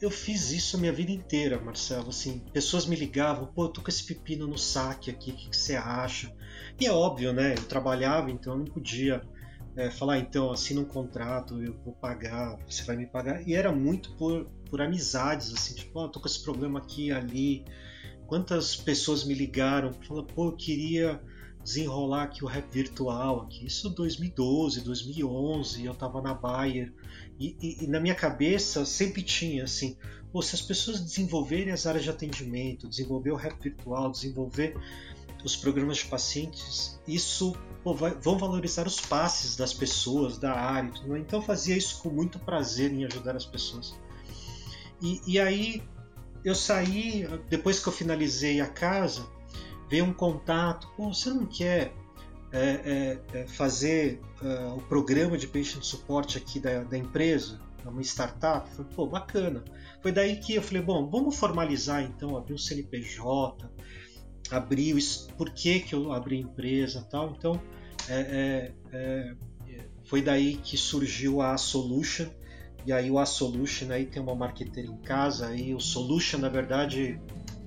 eu fiz isso a minha vida inteira, Marcelo. Assim, pessoas me ligavam, pô, eu tô com esse pepino no saque aqui, o que, que você acha? E é óbvio, né? Eu trabalhava, então eu não podia é, falar, então, assina um contrato, eu vou pagar, você vai me pagar. E era muito por, por amizades, assim, tipo, oh, tô com esse problema aqui ali. Quantas pessoas me ligaram, falaram, pô, eu queria desenrolar aqui o rap virtual aqui. Isso 2012, 2011, eu tava na Bayer. E, e, e, na minha cabeça sempre tinha assim, pô, se as pessoas desenvolverem as áreas de atendimento, desenvolver o rap virtual, desenvolver os programas de pacientes, isso pô, vai, vão valorizar os passes das pessoas, da área. Então eu fazia isso com muito prazer em ajudar as pessoas. E, e aí eu saí, depois que eu finalizei a casa, veio um contato, pô, você não quer é, é, é fazer uh, o programa de patient support aqui da, da empresa? É uma startup? falei, pô, bacana. Foi daí que eu falei, bom, vamos formalizar então, abrir um CNPJ, abri o por que, que eu abri a empresa tal. Então é, é, é, foi daí que surgiu a Solution. E aí o A Solution aí tem uma marqueteira em casa, aí o Solution na verdade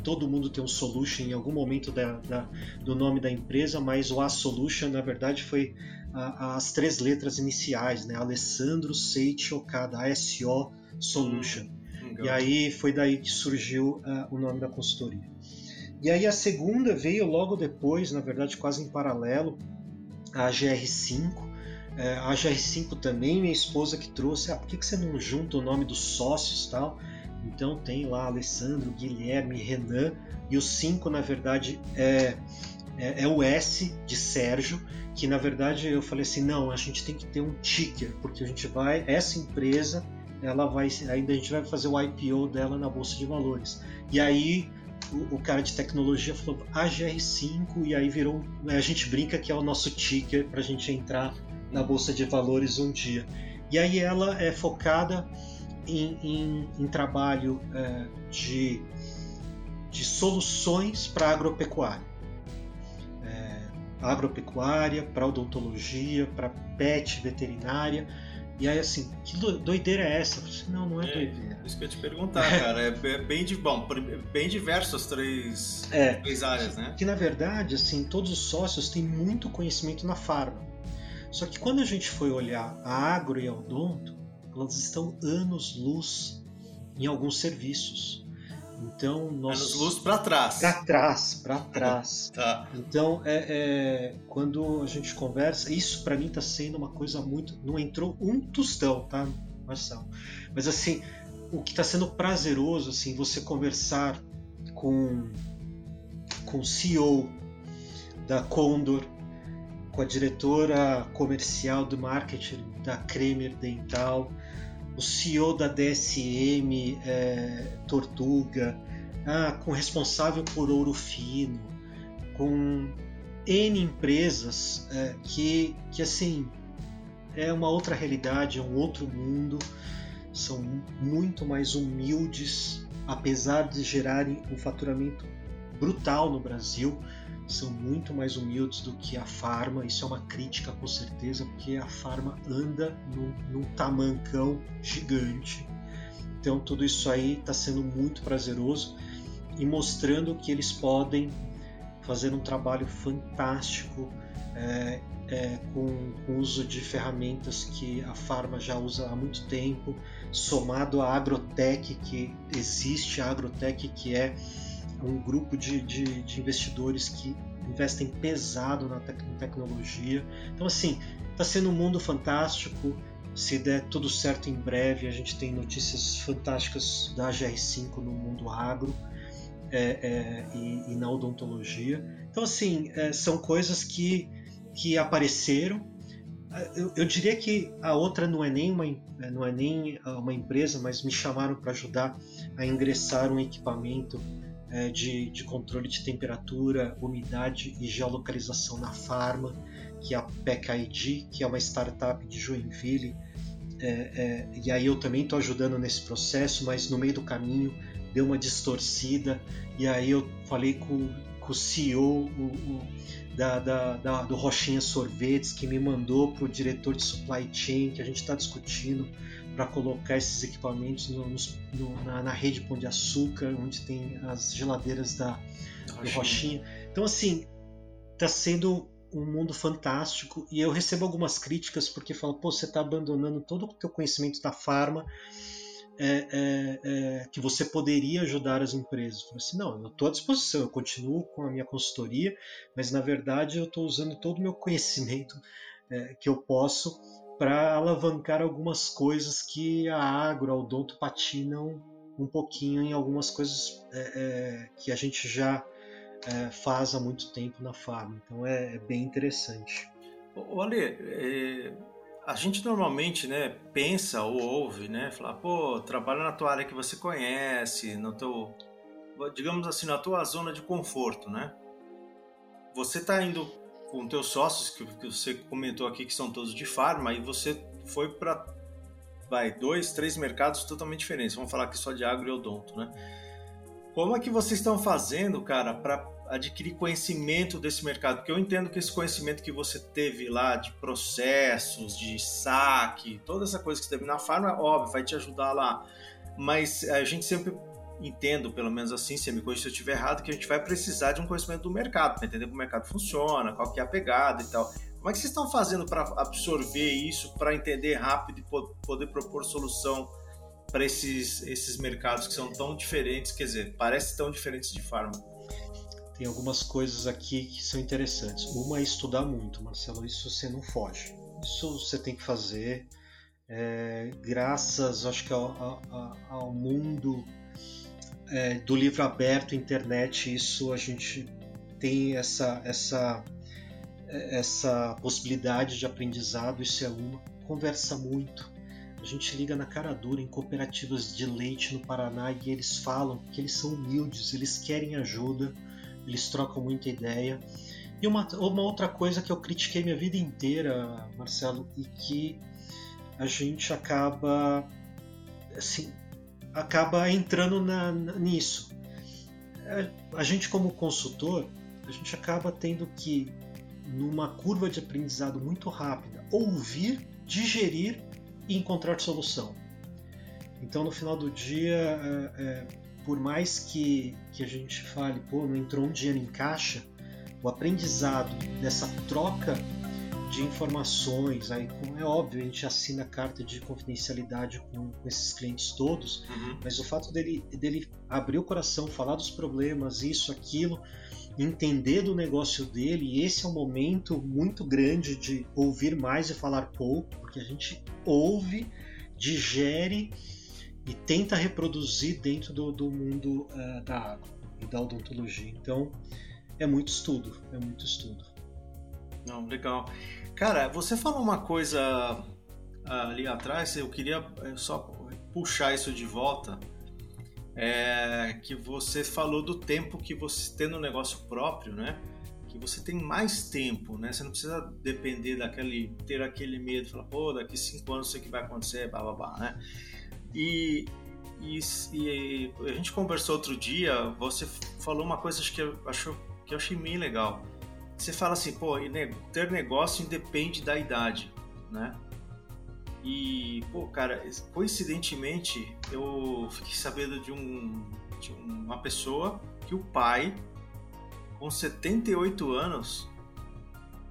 todo mundo tem um solution em algum momento da, da, do nome da empresa, mas o A Solution na verdade foi a, as três letras iniciais, né? Alessandro Seiti Okada, ASO Solution. Hum, e aí foi daí que surgiu uh, o nome da consultoria. E aí a segunda veio logo depois, na verdade quase em paralelo, a GR5. É, a GR5 também, minha esposa que trouxe, ah, por que, que você não junta o nome dos sócios tal? Então tem lá Alessandro, Guilherme, Renan, e o 5 na verdade é, é, é, o S de Sérgio, que na verdade eu falei assim, não, a gente tem que ter um ticker, porque a gente vai, essa empresa, ela vai, ainda a gente vai fazer o IPO dela na Bolsa de Valores. E aí o, o, cara de tecnologia falou AGR5 e aí virou. A gente brinca que é o nosso ticker para a gente entrar na bolsa de valores um dia. E aí ela é focada em, em, em trabalho é, de, de soluções para agropecuária. É, agropecuária, para odontologia, para pet veterinária e aí, assim, que doideira é essa? Falei assim, não, não é, é doideira.
Isso que eu ia te perguntar, cara. É bem, de, bom, bem diverso as três, é, três áreas, né?
Que, na verdade, assim, todos os sócios têm muito conhecimento na farma. Só que quando a gente foi olhar a agro e a odonto, elas estão anos-luz em alguns serviços. Então nós
Menos luz para trás.
Para trás, para trás. [LAUGHS]
tá.
Então é, é, quando a gente conversa, isso para mim está sendo uma coisa muito. Não entrou um tostão, tá, Marcelo? Mas assim, o que está sendo prazeroso, assim, você conversar com com o CEO da Condor, com a diretora comercial do marketing da Kremer Dental, o CEO da DSM é, Tortuga, ah, com responsável por ouro fino, com N empresas é, que, que assim é uma outra realidade, é um outro mundo, são muito mais humildes, apesar de gerarem um faturamento brutal no Brasil são muito mais humildes do que a Farma. Isso é uma crítica com certeza, porque a Farma anda num, num tamancão gigante. Então tudo isso aí está sendo muito prazeroso e mostrando que eles podem fazer um trabalho fantástico é, é, com, o uso de ferramentas que a Farma já usa há muito tempo, somado à Agrotech que existe, a Agrotech que é um grupo de, de, de investidores que investem pesado na tec tecnologia. Então, assim, está sendo um mundo fantástico. Se der tudo certo em breve, a gente tem notícias fantásticas da GR5 no mundo agro é, é, e, e, na odontologia. Então, assim, é, são coisas que, que apareceram. Eu, eu, diria que a outra não é nem uma, não é nem uma empresa, mas me chamaram para ajudar a ingressar um equipamento é, de, de, controle de temperatura, umidade e geolocalização na farma. que é a PEC que é uma startup de Joinville. É, é, e aí eu também estou ajudando nesse processo, mas no meio do caminho deu uma distorcida. E aí eu falei com, com o CEO o, o, da, da, da, do Rochinha Sorvetes, que me mandou para o diretor de supply chain, que a gente está discutindo para colocar esses equipamentos no, no, na, na, rede Pão de Açúcar, onde tem as geladeiras da, do Rochinha. Então, assim, está sendo um mundo fantástico e eu recebo algumas críticas porque falam, pô, você está abandonando todo o teu conhecimento da farma é, é, é, que você poderia ajudar as empresas. Eu falei assim, não, eu estou à disposição, eu continuo com a minha consultoria, mas na verdade eu estou usando todo o meu conhecimento é, que eu posso para alavancar algumas coisas que a agro, a odonto patinam um pouquinho em algumas coisas é, é, que a gente já é, faz há muito tempo na farm. Então é, é bem interessante.
Olha, é, a gente normalmente né, pensa ou ouve, né, falar, pô, trabalha na tua área que você conhece, no teu, digamos assim, na tua zona de conforto, né? Você está indo com teus sócios, que, que você comentou aqui que são todos de farma, e você foi para vai dois, três mercados totalmente diferentes. Vamos falar aqui só de agro e odonto, né? Como é que vocês estão fazendo, cara, para adquirir conhecimento desse mercado? Porque eu entendo que esse conhecimento que você teve lá de processos, de saque, toda essa coisa que você teve na farma, óbvio, vai te ajudar lá. Mas a gente sempre entendo, pelo menos assim, se me corrija se eu estiver errado, que a gente vai precisar de um conhecimento do mercado, para entender como o mercado funciona, qual que é a pegada e tal. Como é que vocês estão fazendo para absorver isso, para entender rápido e poder propor solução para esses, esses mercados que são tão diferentes, quer dizer, parecem tão diferentes de farma?
Tem algumas coisas aqui que são interessantes. Uma é estudar muito, Marcelo, isso você não foge. Isso você tem que fazer. É, graças, acho que ao, ao, ao mundo é, do livro aberto, internet, isso a gente tem essa, essa, essa possibilidade de aprendizado, isso é uma. Conversa muito. A gente liga na cara dura em cooperativas de leite no Paraná e eles falam que eles são humildes, eles querem ajuda, eles trocam muita ideia. E uma, uma outra coisa que eu critiquei minha vida inteira, Marcelo, e que a gente acaba assim, acaba entrando na, nisso. É, a gente, como consultor, a gente acaba tendo que, numa curva de aprendizado muito rápida, ouvir, digerir e encontrar solução. Então, no final do dia, é, é, por mais que, que a gente fale, pô, não entrou um dinheiro em caixa, o aprendizado dessa troca de informações. Aí, é óbvio, a gente assina a carta de confidencialidade com, com esses clientes todos, uhum. mas o fato dele, dele abrir o coração, falar dos problemas, isso, aquilo, entender do negócio dele, e esse é um momento muito grande de ouvir mais e falar pouco, porque a gente ouve, digere e tenta reproduzir dentro do, do mundo uh, da água e da odontologia. Então, é muito estudo, é muito estudo.
Não, legal. Cara, você falou uma coisa ali atrás, eu queria é, só puxar isso de volta. É, que você falou do tempo que você tem no negócio próprio, né? Que você tem mais tempo, né? Você não precisa depender daquele, ter aquele medo, falar, pô, daqui cinco anos sei que vai acontecer, blá blá blá, né? E, e, e, a gente conversou outro dia, você falou uma coisa que eu, acho, que eu achei bem legal você fala assim, pô, ter negócio independe da idade, né? E, pô, cara, coincidentemente, eu fiquei sabendo de, um, de uma pessoa que o pai, com 78 anos,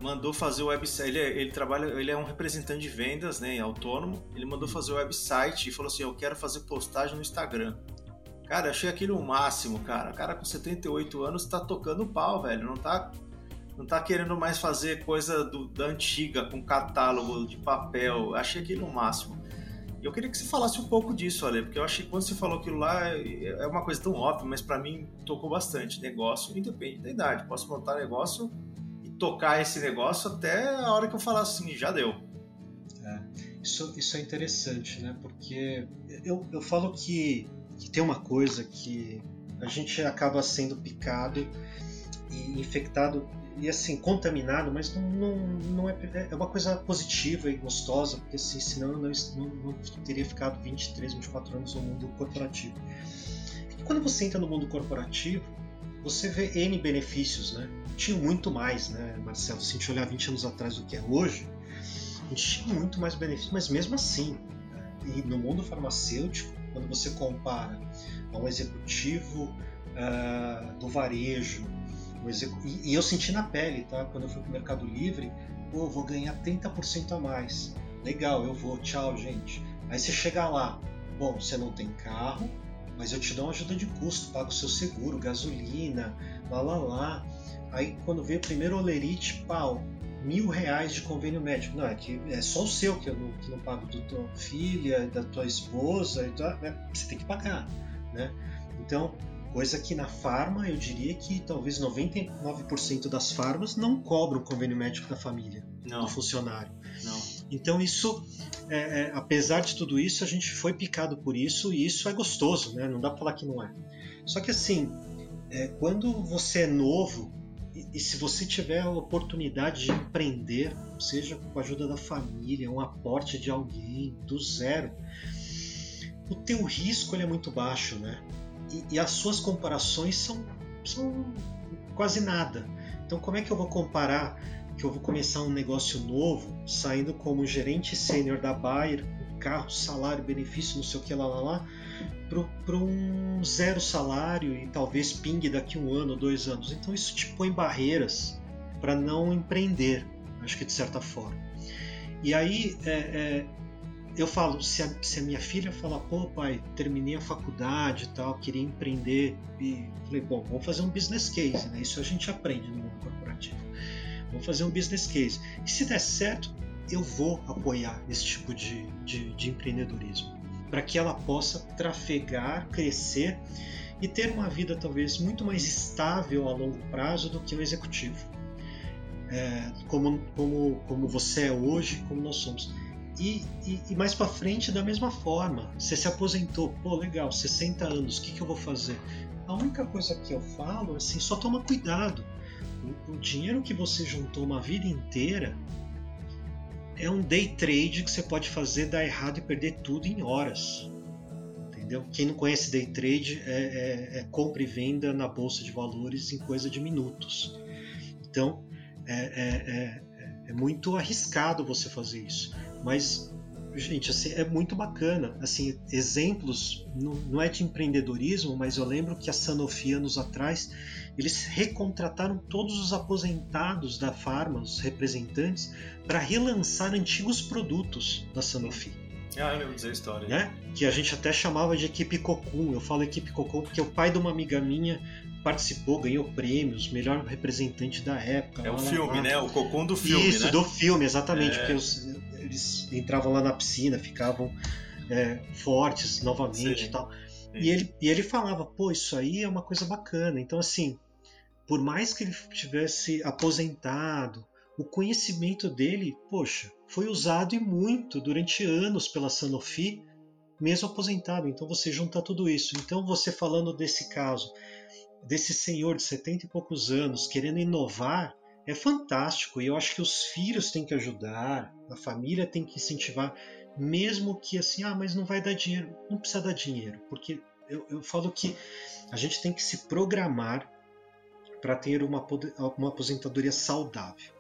mandou fazer o website. Ele, é, ele trabalha, ele é um representante de vendas, né, autônomo. Ele mandou fazer o website e falou assim: Eu quero fazer postagem no Instagram. Cara, achei aquilo o máximo, cara. O cara com 78 anos tá tocando pau, velho. Não tá não tá querendo mais fazer coisa do, da antiga, com catálogo de papel. Achei aquilo o máximo. Eu queria que você falasse um pouco disso, olha, porque eu achei que quando você falou aquilo lá é uma coisa tão óbvia, mas para mim tocou bastante. Negócio independe da idade. Posso montar negócio e tocar esse negócio até a hora que eu falar assim, já deu.
É, isso, isso é interessante, né? Porque eu, eu falo que, que tem uma coisa que a gente acaba sendo picado e infectado e assim, contaminado, mas não, não, não é, é uma coisa positiva e gostosa, porque assim, senão eu não, não, teria ficado 23, 24 anos no mundo corporativo. E quando você entra no mundo corporativo, você vê N benefícios, né? Tinha muito mais, né, Marcelo? Se a gente olhar 20 anos atrás do que é hoje, a gente tinha muito mais benefícios, mas mesmo assim, e no mundo farmacêutico, quando você compara a um executivo uh, do varejo, e, eu senti na pele, tá? Quando eu fui para o Mercado Livre, pô, vou ganhar 30% a mais. Legal, eu vou, tchau, gente. Aí você chega lá, bom, você não tem carro, mas eu te dou uma ajuda de custo, pago seu seguro, gasolina, lá lá lá. Aí quando veio o primeiro olerite, pau, mil reais de convênio médico. Não, é que é só o seu que eu não, que não pago da tua filha, da tua esposa, então, né, você tem que pagar, né? Então, coisa que na farma eu diria que talvez 99% das farmas não cobram o convênio médico da família, não. do funcionário.
Não.
Então isso, é, é, apesar de tudo isso, a gente foi picado por isso e isso é gostoso, né? Não dá para falar que não é. Só que assim, é, quando você é novo e, e, se você tiver a oportunidade de empreender, seja com a ajuda da família, um aporte de alguém, do zero, o teu risco ele é muito baixo, né? E, e as suas comparações são, são quase nada. Então como é que eu vou comparar que eu vou começar um negócio novo, saindo como gerente sênior da Bayer, carro, salário, benefício, não sei o que lá lá lá, para um zero salário e talvez pingue daqui um ano, dois anos. Então isso te põe barreiras para não empreender, acho que de certa forma. E aí é, é, eu falo, se a, se a, minha filha falar, pô pai, terminei a faculdade e tal, queria empreender, e falei, bom, vamos fazer um business case, né? Isso a gente aprende no mundo corporativo. Vamos fazer um business case. E se der certo, eu vou apoiar esse tipo de, de, de empreendedorismo para que ela possa trafegar, crescer e ter uma vida talvez muito mais estável a longo prazo do que o executivo. É, como, como, como você é hoje, como nós somos. E, e, e mais para frente, da mesma forma, você se aposentou, pô, legal, 60 anos, o que, que eu vou fazer? A única coisa que eu falo é assim: só toma cuidado. O, o dinheiro que você juntou uma vida inteira, é um day trade que você pode fazer, dar errado e perder tudo em horas. Entendeu? Quem não conhece day trade é, é, é compra e venda na bolsa de valores em coisa de minutos. Então é, é, é, é muito arriscado você fazer isso. Mas gente, assim, é muito bacana. Assim, exemplos não, não, é de empreendedorismo, mas eu lembro que a Sanofi anos atrás eles recontrataram todos os aposentados da Pharma, os representantes, para relançar antigos produtos da Sanofi.
Ah, eu lembro dessa história.
Né? Que a gente até chamava de equipe Cocum. Eu falo equipe Cocum porque o pai de uma amiga minha participou, ganhou prêmios, melhor representante da época.
É o filme, lá. né? O Cocum do filme,
Isso,
né?
do filme, exatamente. É... Porque os, eles entravam lá na piscina, ficavam é, fortes novamente Sim. e tal. E ele, e ele falava, pô, isso aí é uma coisa bacana. Então, assim, por mais que ele tivesse aposentado, o conhecimento dele, poxa, foi usado e muito durante anos pela Sanofi, mesmo aposentado. Então você junta tudo isso. Então você falando desse caso, desse senhor de 70 e poucos anos querendo inovar, é fantástico. E eu acho que os filhos têm que ajudar, a família tem que incentivar, mesmo que assim, ah, mas não vai dar dinheiro. Não precisa dar dinheiro, porque eu, eu falo que a gente tem que se programar para ter uma, uma aposentadoria saudável.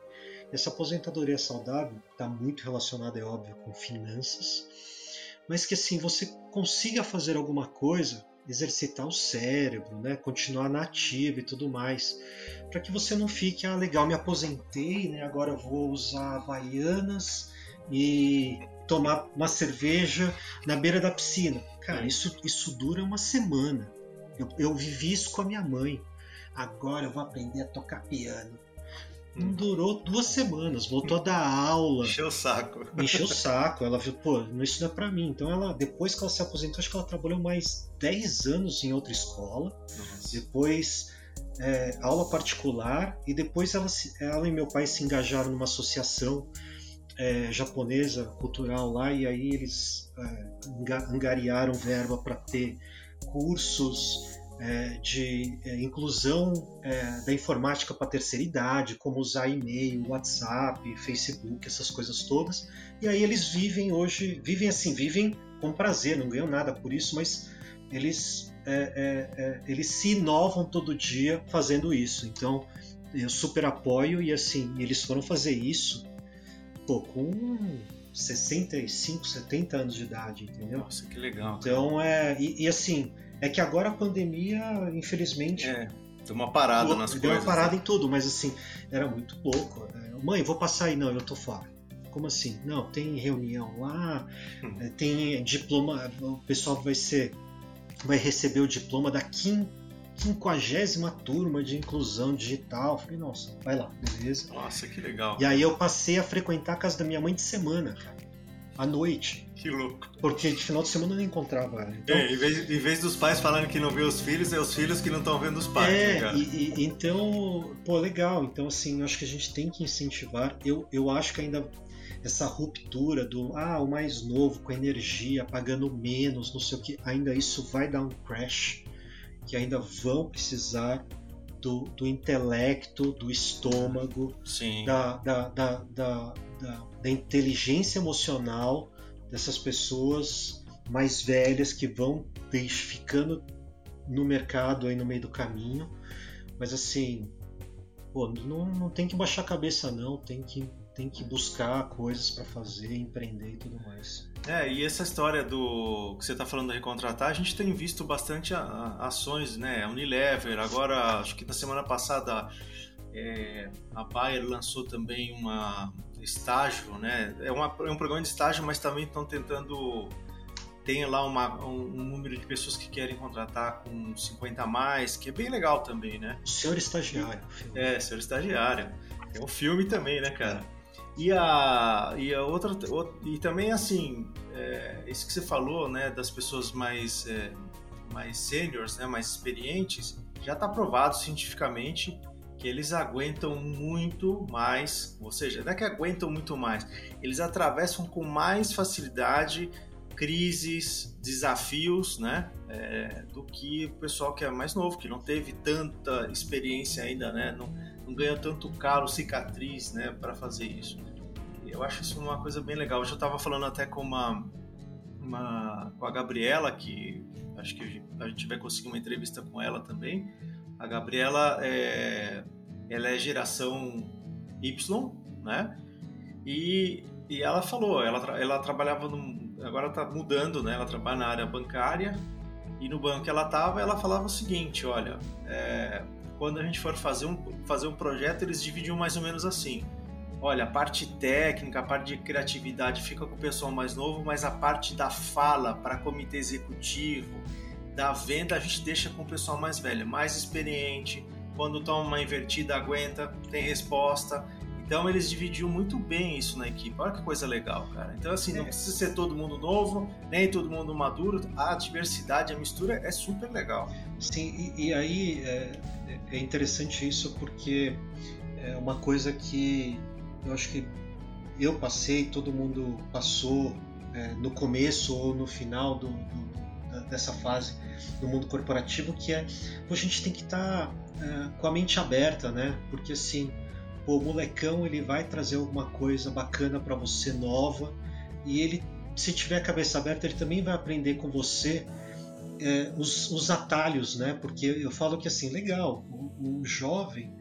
Essa aposentadoria saudável está muito relacionada, é óbvio, com finanças, mas que assim você consiga fazer alguma coisa exercitar o cérebro, né? continuar na ativa e tudo mais, para que você não fique, ah, legal, me aposentei, né? agora vou usar havaianas e tomar uma cerveja na beira da piscina. Cara, isso, isso dura uma semana. Eu, eu vivi isso com a minha mãe. Agora eu vou aprender a tocar piano. Não hum. durou duas semanas, voltou a dar aula.
Encheu o saco.
Encheu o [LAUGHS] saco. Ela viu, pô, isso não é pra mim. Então ela, depois que ela se aposentou, acho que ela trabalhou mais 10 anos em outra escola. Nossa. Depois é, aula particular. E depois ela, ela e meu pai se engajaram numa associação é, japonesa cultural lá. E aí eles é, angariaram verba para ter cursos é, de é, inclusão é, da informática para terceira idade, como usar e-mail, WhatsApp, Facebook, essas coisas todas. E aí eles vivem hoje, vivem assim, vivem com prazer, não ganham nada por isso, mas eles, eles se inovam todo dia fazendo isso. Então eu super apoio e assim, eles foram fazer isso pô, com 65, 70 anos de idade, entendeu?
Nossa, que legal.
Então é. E, e assim, é que agora a pandemia, infelizmente.
É, deu uma parada nas
deu
coisas.
Deu uma parada né? em tudo, mas assim, era muito pouco. É, Mãe, vou passar aí. Não, eu tô fora. Como assim? Não, tem reunião lá, hum. É, tem diploma. O pessoal vai ser. Vai receber o diploma da quinquagésima turma de inclusão digital. Falei, nossa, vai lá, beleza.
Nossa, que legal.
E aí eu passei a frequentar a casa da minha mãe de semana, cara à noite.
Que louco.
Porque de final de semana eu não encontrava ela. Então,
é, em vez, em vez dos pais falarem que não vê os filhos, é os filhos que não estão vendo os pais.
É, tá e, e, então, pô, legal. Então, assim, eu acho que a gente tem que incentivar. Eu, eu acho que ainda essa ruptura do ah, o mais novo com energia, pagando menos, não sei o que, ainda isso vai dar um crash, que ainda vão precisar do, do intelecto, do estômago, da, da, da, da, da, inteligência emocional dessas pessoas mais velhas que vão ficando no mercado aí no meio do caminho. Mas assim, pô, não, não tem que baixar a cabeça não, tem que tem que buscar coisas para fazer, empreender e tudo mais.
É, e essa história do que você está falando de recontratar, a gente tem visto bastante a, a, ações, né? A Unilever, agora, acho que na semana passada é, a Bayer lançou também uma estágio, né? É, uma, é um programa de estágio, mas também estão tentando tem lá uma, um, um, número de pessoas que querem contratar com 50 a mais, que é bem legal também, né?
Senhor estagiário.
É, senhor estagiário. É um filme também, né, cara? E a, e a outra, e também assim, é, isso que você falou, né, das pessoas mais, é, mais seniors, né, mais experientes, já está provado cientificamente que eles aguentam muito mais, ou seja, não é que aguentam muito mais, eles atravessam com mais facilidade crises, desafios, né, é, do que o pessoal que é mais novo, que não teve tanta experiência ainda, né, não, não ganha tanto caro, cicatriz, né, para fazer isso. Eu acho isso uma coisa bem legal. Eu já estava falando até com uma, uma, com a Gabriela, que acho que a gente vai conseguir uma entrevista com ela também. A Gabriela é, ela é geração Y, né? E, e ela falou, ela, ela trabalhava num, agora está mudando, né? Ela trabalha na área bancária e no banco que ela estava, ela falava o seguinte, olha, é, quando a gente for fazer um, fazer um projeto, eles dividiam mais ou menos assim. Olha, a parte técnica, a parte de criatividade fica com o pessoal mais novo, mas a parte da fala para comitê executivo, da venda, a gente deixa com o pessoal mais velho, mais experiente. Quando toma uma invertida, aguenta, tem resposta. Então eles dividiam muito bem isso na equipe. Olha que coisa legal, cara. Então, assim, não é. precisa ser todo mundo novo, nem todo mundo maduro. A diversidade, a mistura é super legal.
Sim, e, e aí é, é interessante isso porque é uma coisa que eu acho que eu passei, todo mundo passou é, no começo ou no final do, do, dessa fase do mundo corporativo, que é a gente tem que estar tá, é, com a mente aberta, né? Porque assim, pô, o molecão ele vai trazer alguma coisa bacana para você nova e ele, se tiver a cabeça aberta, ele também vai aprender com você é, os, os, atalhos, né? Porque eu falo que assim, legal, o, o jovem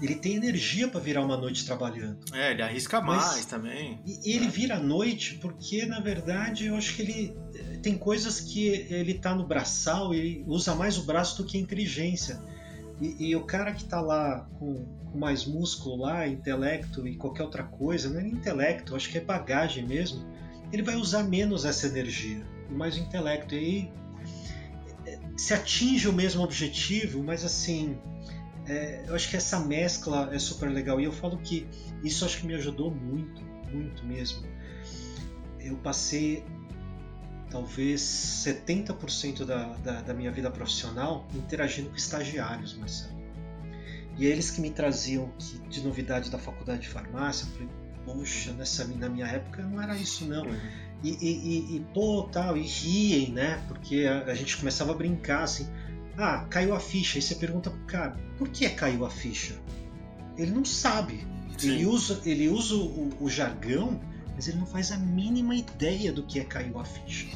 ele tem energia para virar uma noite trabalhando.
É, ele arrisca Mas, mais também.
E ele vira à noite porque, na verdade, eu acho que ele tem coisas que ele tá no braçal, ele usa mais o braço do que a inteligência. E, e o cara que tá lá com, com, mais músculo lá, intelecto e qualquer outra coisa, não é intelecto, acho que é bagagem mesmo, ele vai usar menos essa energia, mais o intelecto. E aí eh, se atinge o mesmo objetivo, mas assim, é, eu acho que essa mescla é super legal. E eu falo que isso acho que me ajudou muito, muito mesmo. Eu passei talvez 70% da, da, da, minha vida profissional interagindo com estagiários, Marcelo. E é eles que me traziam que, de novidade da faculdade de farmácia. Eu falei, poxa, nessa, na minha época não era isso não. Uhum. E, e, e, e, pô, tal, e riem, né? Porque a, a gente começava a brincar assim Ah, caiu a ficha. E você pergunta pro cara, por que caiu a ficha? Ele não sabe. Ele usa, ele usa o, o, jargão, mas ele não faz a mínima ideia do que é caiu a ficha.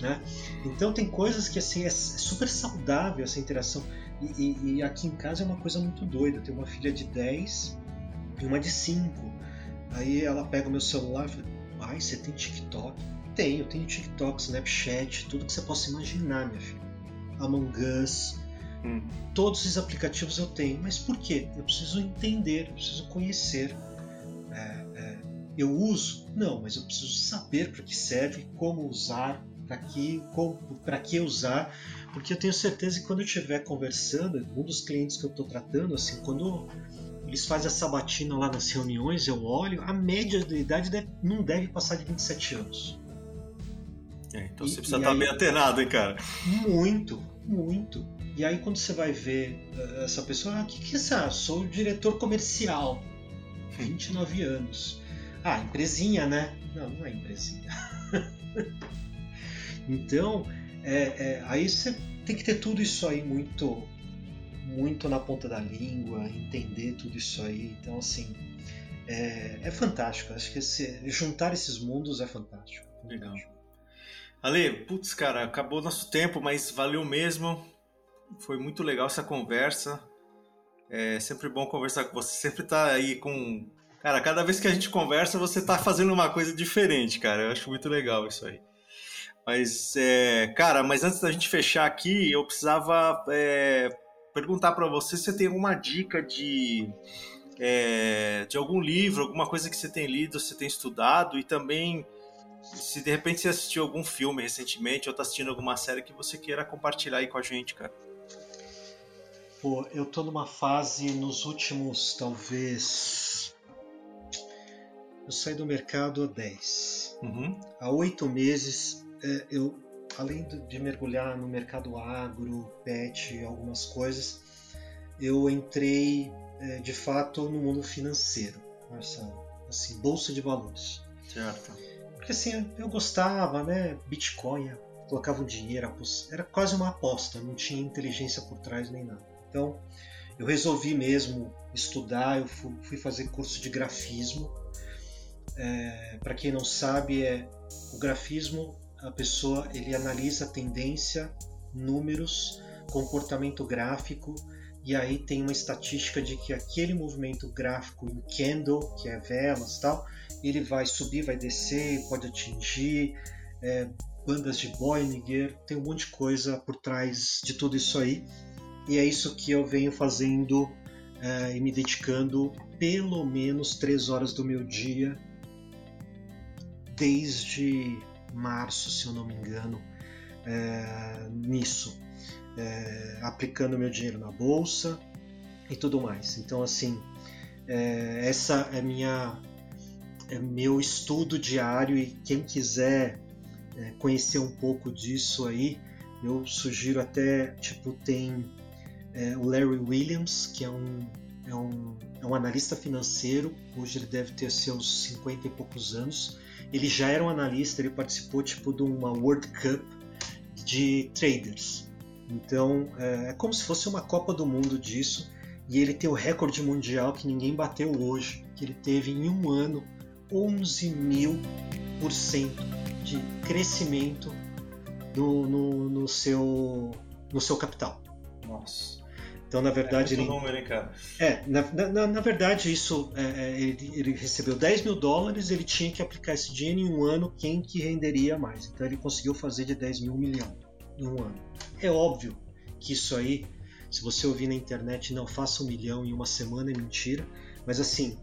né? Então tem coisas que assim é, super saudável essa interação. E, e, e, aqui em casa é uma coisa muito doida. Eu tenho uma filha de 10 e uma de 5. Aí ela pega o meu celular e fala: Pai, você tem TikTok? Tenho, tenho TikTok, Snapchat, tudo que você possa imaginar, minha filha. Among Us. Hum. Todos esses aplicativos eu tenho. Mas por quê? Eu preciso entender, eu preciso conhecer. Eu uso? Não, mas eu preciso saber para que serve, como usar, para que, para que usar porque eu tenho certeza que quando eu estiver conversando, um dos clientes que eu estou tratando, assim, quando eles fazem a sabatina lá nas reuniões, eu olho, a média de idade deve, não deve passar de 27 anos.
É, então e, você precisa estar tá aí, bem atenado, hein, cara?
Muito, muito. E aí quando você vai ver uh, essa pessoa, ah, o que, que é isso? Ah, sou diretor comercial, 29 anos. Ah, empresinha, né? Não, não é empresinha. [LAUGHS] então, é, é, aí você tem que ter tudo isso aí muito muito na ponta da língua, entender tudo isso aí. Então, assim, é, é fantástico. Acho que esse, juntar esses mundos é fantástico.
Legal. Ale, putz, cara, acabou nosso tempo, mas valeu mesmo. Foi muito legal essa conversa. É sempre bom conversar com você. Sempre tá aí com. Cara, cada vez que a gente conversa, você tá fazendo uma coisa diferente, cara. Eu acho muito legal isso aí. Mas, é, cara, mas antes da gente fechar aqui, eu precisava é, perguntar para você se você tem alguma dica de, é, de algum livro, alguma coisa que você tem lido, você tem estudado e também se de repente você assistiu algum filme recentemente ou está assistindo alguma série que você queira compartilhar aí com a gente, cara.
Pô, eu tô numa fase nos últimos, talvez. Eu saí do mercado há 10. Uhum. Há oito meses é, eu, além de mergulhar no mercado agro, pet, algumas coisas, eu entrei é, de fato no mundo financeiro, Marcelo. Assim, bolsa de valores.
Certo.
Porque assim, eu gostava, né? Bitcoin, colocava o dinheiro, era quase uma aposta, não tinha inteligência por trás nem nada. Então, eu resolvi mesmo estudar, eu fui fazer curso de grafismo. É, Para quem não sabe, é o grafismo a pessoa ele analisa tendência, números, comportamento gráfico e aí tem uma estatística de que aquele movimento gráfico em candle, que é velas tal, ele vai subir, vai descer, pode atingir é, bandas de Bollinger, tem um monte de coisa por trás de tudo isso aí. E é isso que eu venho fazendo é, e me dedicando pelo menos três horas do meu dia desde março, se eu não me engano, é, nisso, é, aplicando meu dinheiro na bolsa e tudo mais. Então, assim, é, essa é minha é meu estudo diário e quem quiser é, conhecer um pouco disso aí, eu sugiro até tipo tem é, o Larry Williams que é um é um, é um analista financeiro, hoje ele deve ter seus 50 e poucos anos. Ele já era um analista, ele participou tipo de uma World Cup de traders. Então é, é como se fosse uma Copa do Mundo disso. E ele tem o recorde mundial que ninguém bateu hoje, que ele teve em um ano 11 mil por cento de crescimento no, no, no, seu, no seu capital.
Nossa.
Então, na verdade.
É ele... número, hein, cara?
É, na, na, na verdade, isso. É, é ele, ele, recebeu 10 mil dólares, ele tinha que aplicar esse dinheiro em um ano, quem que renderia mais? Então, ele conseguiu fazer de 10 mil milhão em um ano. É óbvio que isso aí, se você ouvir na internet, não faça um milhão em uma semana, é mentira. Mas assim,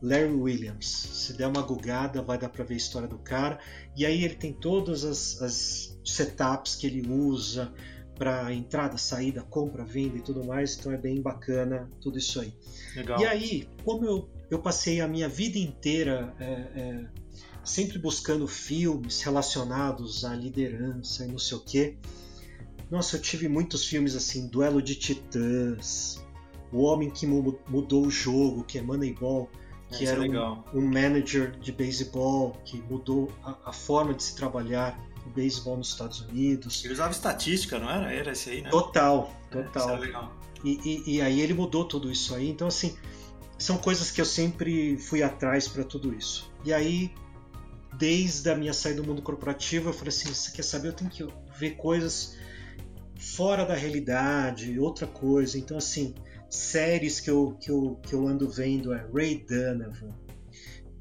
Larry Williams. Se der uma gugada, vai dar para ver a história do cara. E aí ele tem todas as, as setups que ele usa, para entrada, saída, compra, venda e tudo mais, então é bem bacana tudo isso aí.
Legal.
E aí, como eu, eu passei a minha vida inteira é, é, sempre buscando filmes relacionados à liderança e não sei o que, nossa, eu tive muitos filmes assim, Duelo de Titãs, O Homem que Mudou o Jogo, que é Moneyball, que era é um, um, manager de beisebol que mudou a, a forma de se trabalhar o beisebol nos Estados Unidos.
Ele usava estatística, não era? Era esse aí, né?
Total,
É,
total.
isso era legal.
E, e- e aí ele mudou tudo isso aí. Então, assim, são coisas que eu sempre fui atrás para tudo isso. E aí, desde a minha saída do mundo corporativo, eu falei assim: você quer saber? Eu tenho que ver coisas fora da realidade, outra coisa. Então, assim, séries que eu, que eu, que eu ando vendo é Ray Donovan,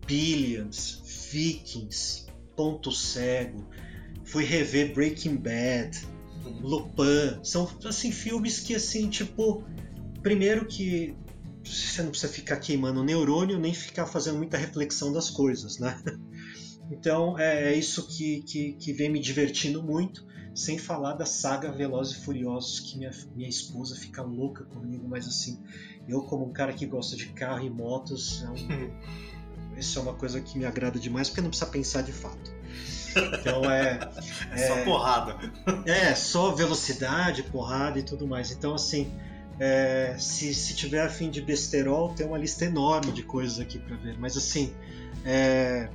Billions, Vikings, Ponto Cego. Fui rever Breaking Bad. Lupin, são assim filmes que assim, tipo, primeiro que você não precisa ficar queimando o neurônio nem ficar fazendo muita reflexão das coisas, né? [LAUGHS] Então é, é isso que, que, que vem me divertindo muito, sem falar da saga Velozes e Furiosos, que minha, minha esposa fica louca comigo, mas assim, eu como um cara que gosta de carro e motos, é um- [LAUGHS] isso é uma coisa que me agrada demais, porque não precisa pensar de fato. Então é, [LAUGHS]
É só porrada.
é, só velocidade, porrada e tudo mais. Então, assim, é, se, se tiver afim de besterol, tem uma lista enorme de coisas aqui para ver. Mas, assim, é,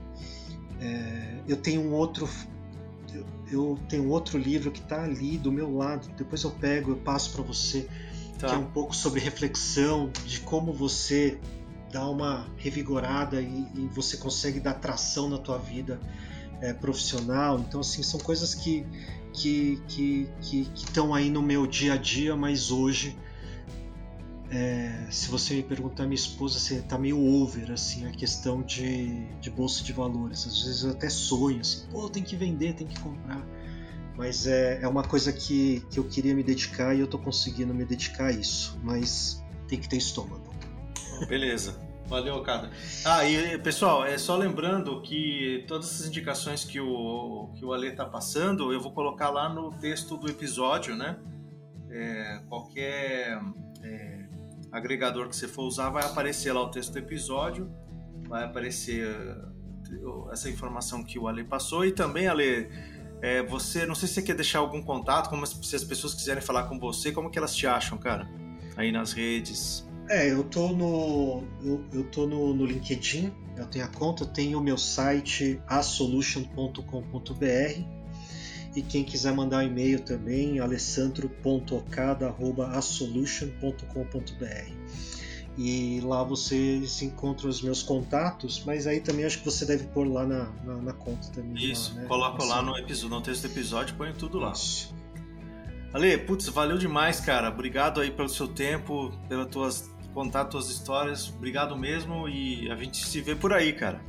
é, eu tenho um outro. Eu, tenho outro livro que está ali do meu lado. Depois eu pego, eu passo para você, que é
Tá.
um pouco sobre reflexão de como você dá uma revigorada e, e você consegue dar tração na tua vida é, profissional. Então, assim, são coisas que que que estão aí no meu dia a dia, mas hoje, é, se você me perguntar, minha esposa, você tá meio over, assim, a questão de, de bolsa de valores. Às vezes eu até sonho, assim, pô, tem que vender, tem que comprar. Mas é, é uma coisa que, que eu queria me dedicar e eu tô conseguindo me dedicar a isso. Mas tem que ter estômago.
Beleza. Valeu, cara. Ah, e pessoal, é só lembrando que todas essas indicações que o, que o Ale tá passando, eu vou colocar lá no texto do episódio, né? É, qualquer é, agregador que você for usar vai aparecer lá o texto do episódio, vai aparecer uh, essa informação que o Ale passou e também, Ale, é, você, não sei se você quer deixar algum contato, como se as pessoas quiserem falar com você, como que elas te acham, cara? Aí nas redes.
É, eu tô no. Eu, eu tô no, no LinkedIn, eu tenho a conta, eu tenho o meu site asolution.com.br e quem quiser mandar um e-mail também, alessandro.ocada.asolution.com.br. E lá vocês encontram os meus contatos, mas aí também acho que você deve pôr lá na, na, na conta também.
Isso,
lá, né?
coloca lá
Assim,
no, episódio, no texto do episódio, põe tudo lá.
isso.
Ale, putz, valeu demais, cara. Obrigado aí pelo seu tempo, pelas tuas contar tuas histórias. Obrigado mesmo e a gente se vê por aí, cara.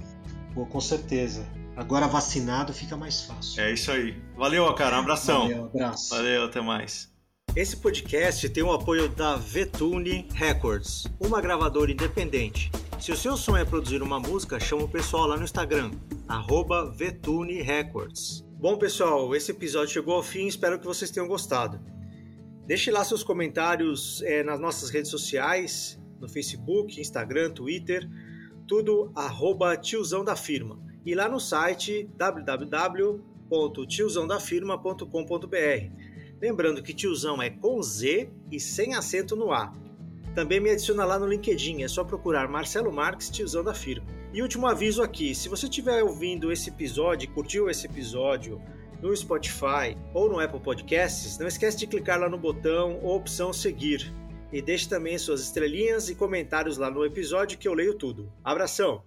Pô, com certeza. Agora vacinado fica mais fácil.
É isso aí. Valeu, cara. Um abração.
Valeu, abraço.
Valeu, até mais.
Esse podcast tem o apoio da Vetune Records, uma gravadora independente. Se o seu sonho é produzir uma música, chama o pessoal lá no Instagram, arroba Vetune Records. Bom, pessoal, esse episódio chegou ao fim, espero que vocês tenham gostado. Deixe lá seus comentários eh, nas nossas redes sociais, no Facebook, Instagram, Twitter, tudo arroba tiozão da firma. E lá no site www.tiozãodafirma.com.br. Lembrando que tiozão é com Z e sem acento no A. Também me adiciona lá no LinkedIn, é só procurar Marcelo Marques, tiozão da firma. E último aviso aqui, se você estiver ouvindo esse episódio, curtiu esse episódio no Spotify ou no Apple Podcasts, não esquece de clicar lá no botão ou opção seguir. E deixe também suas estrelinhas e comentários lá no episódio que eu leio tudo. Abração!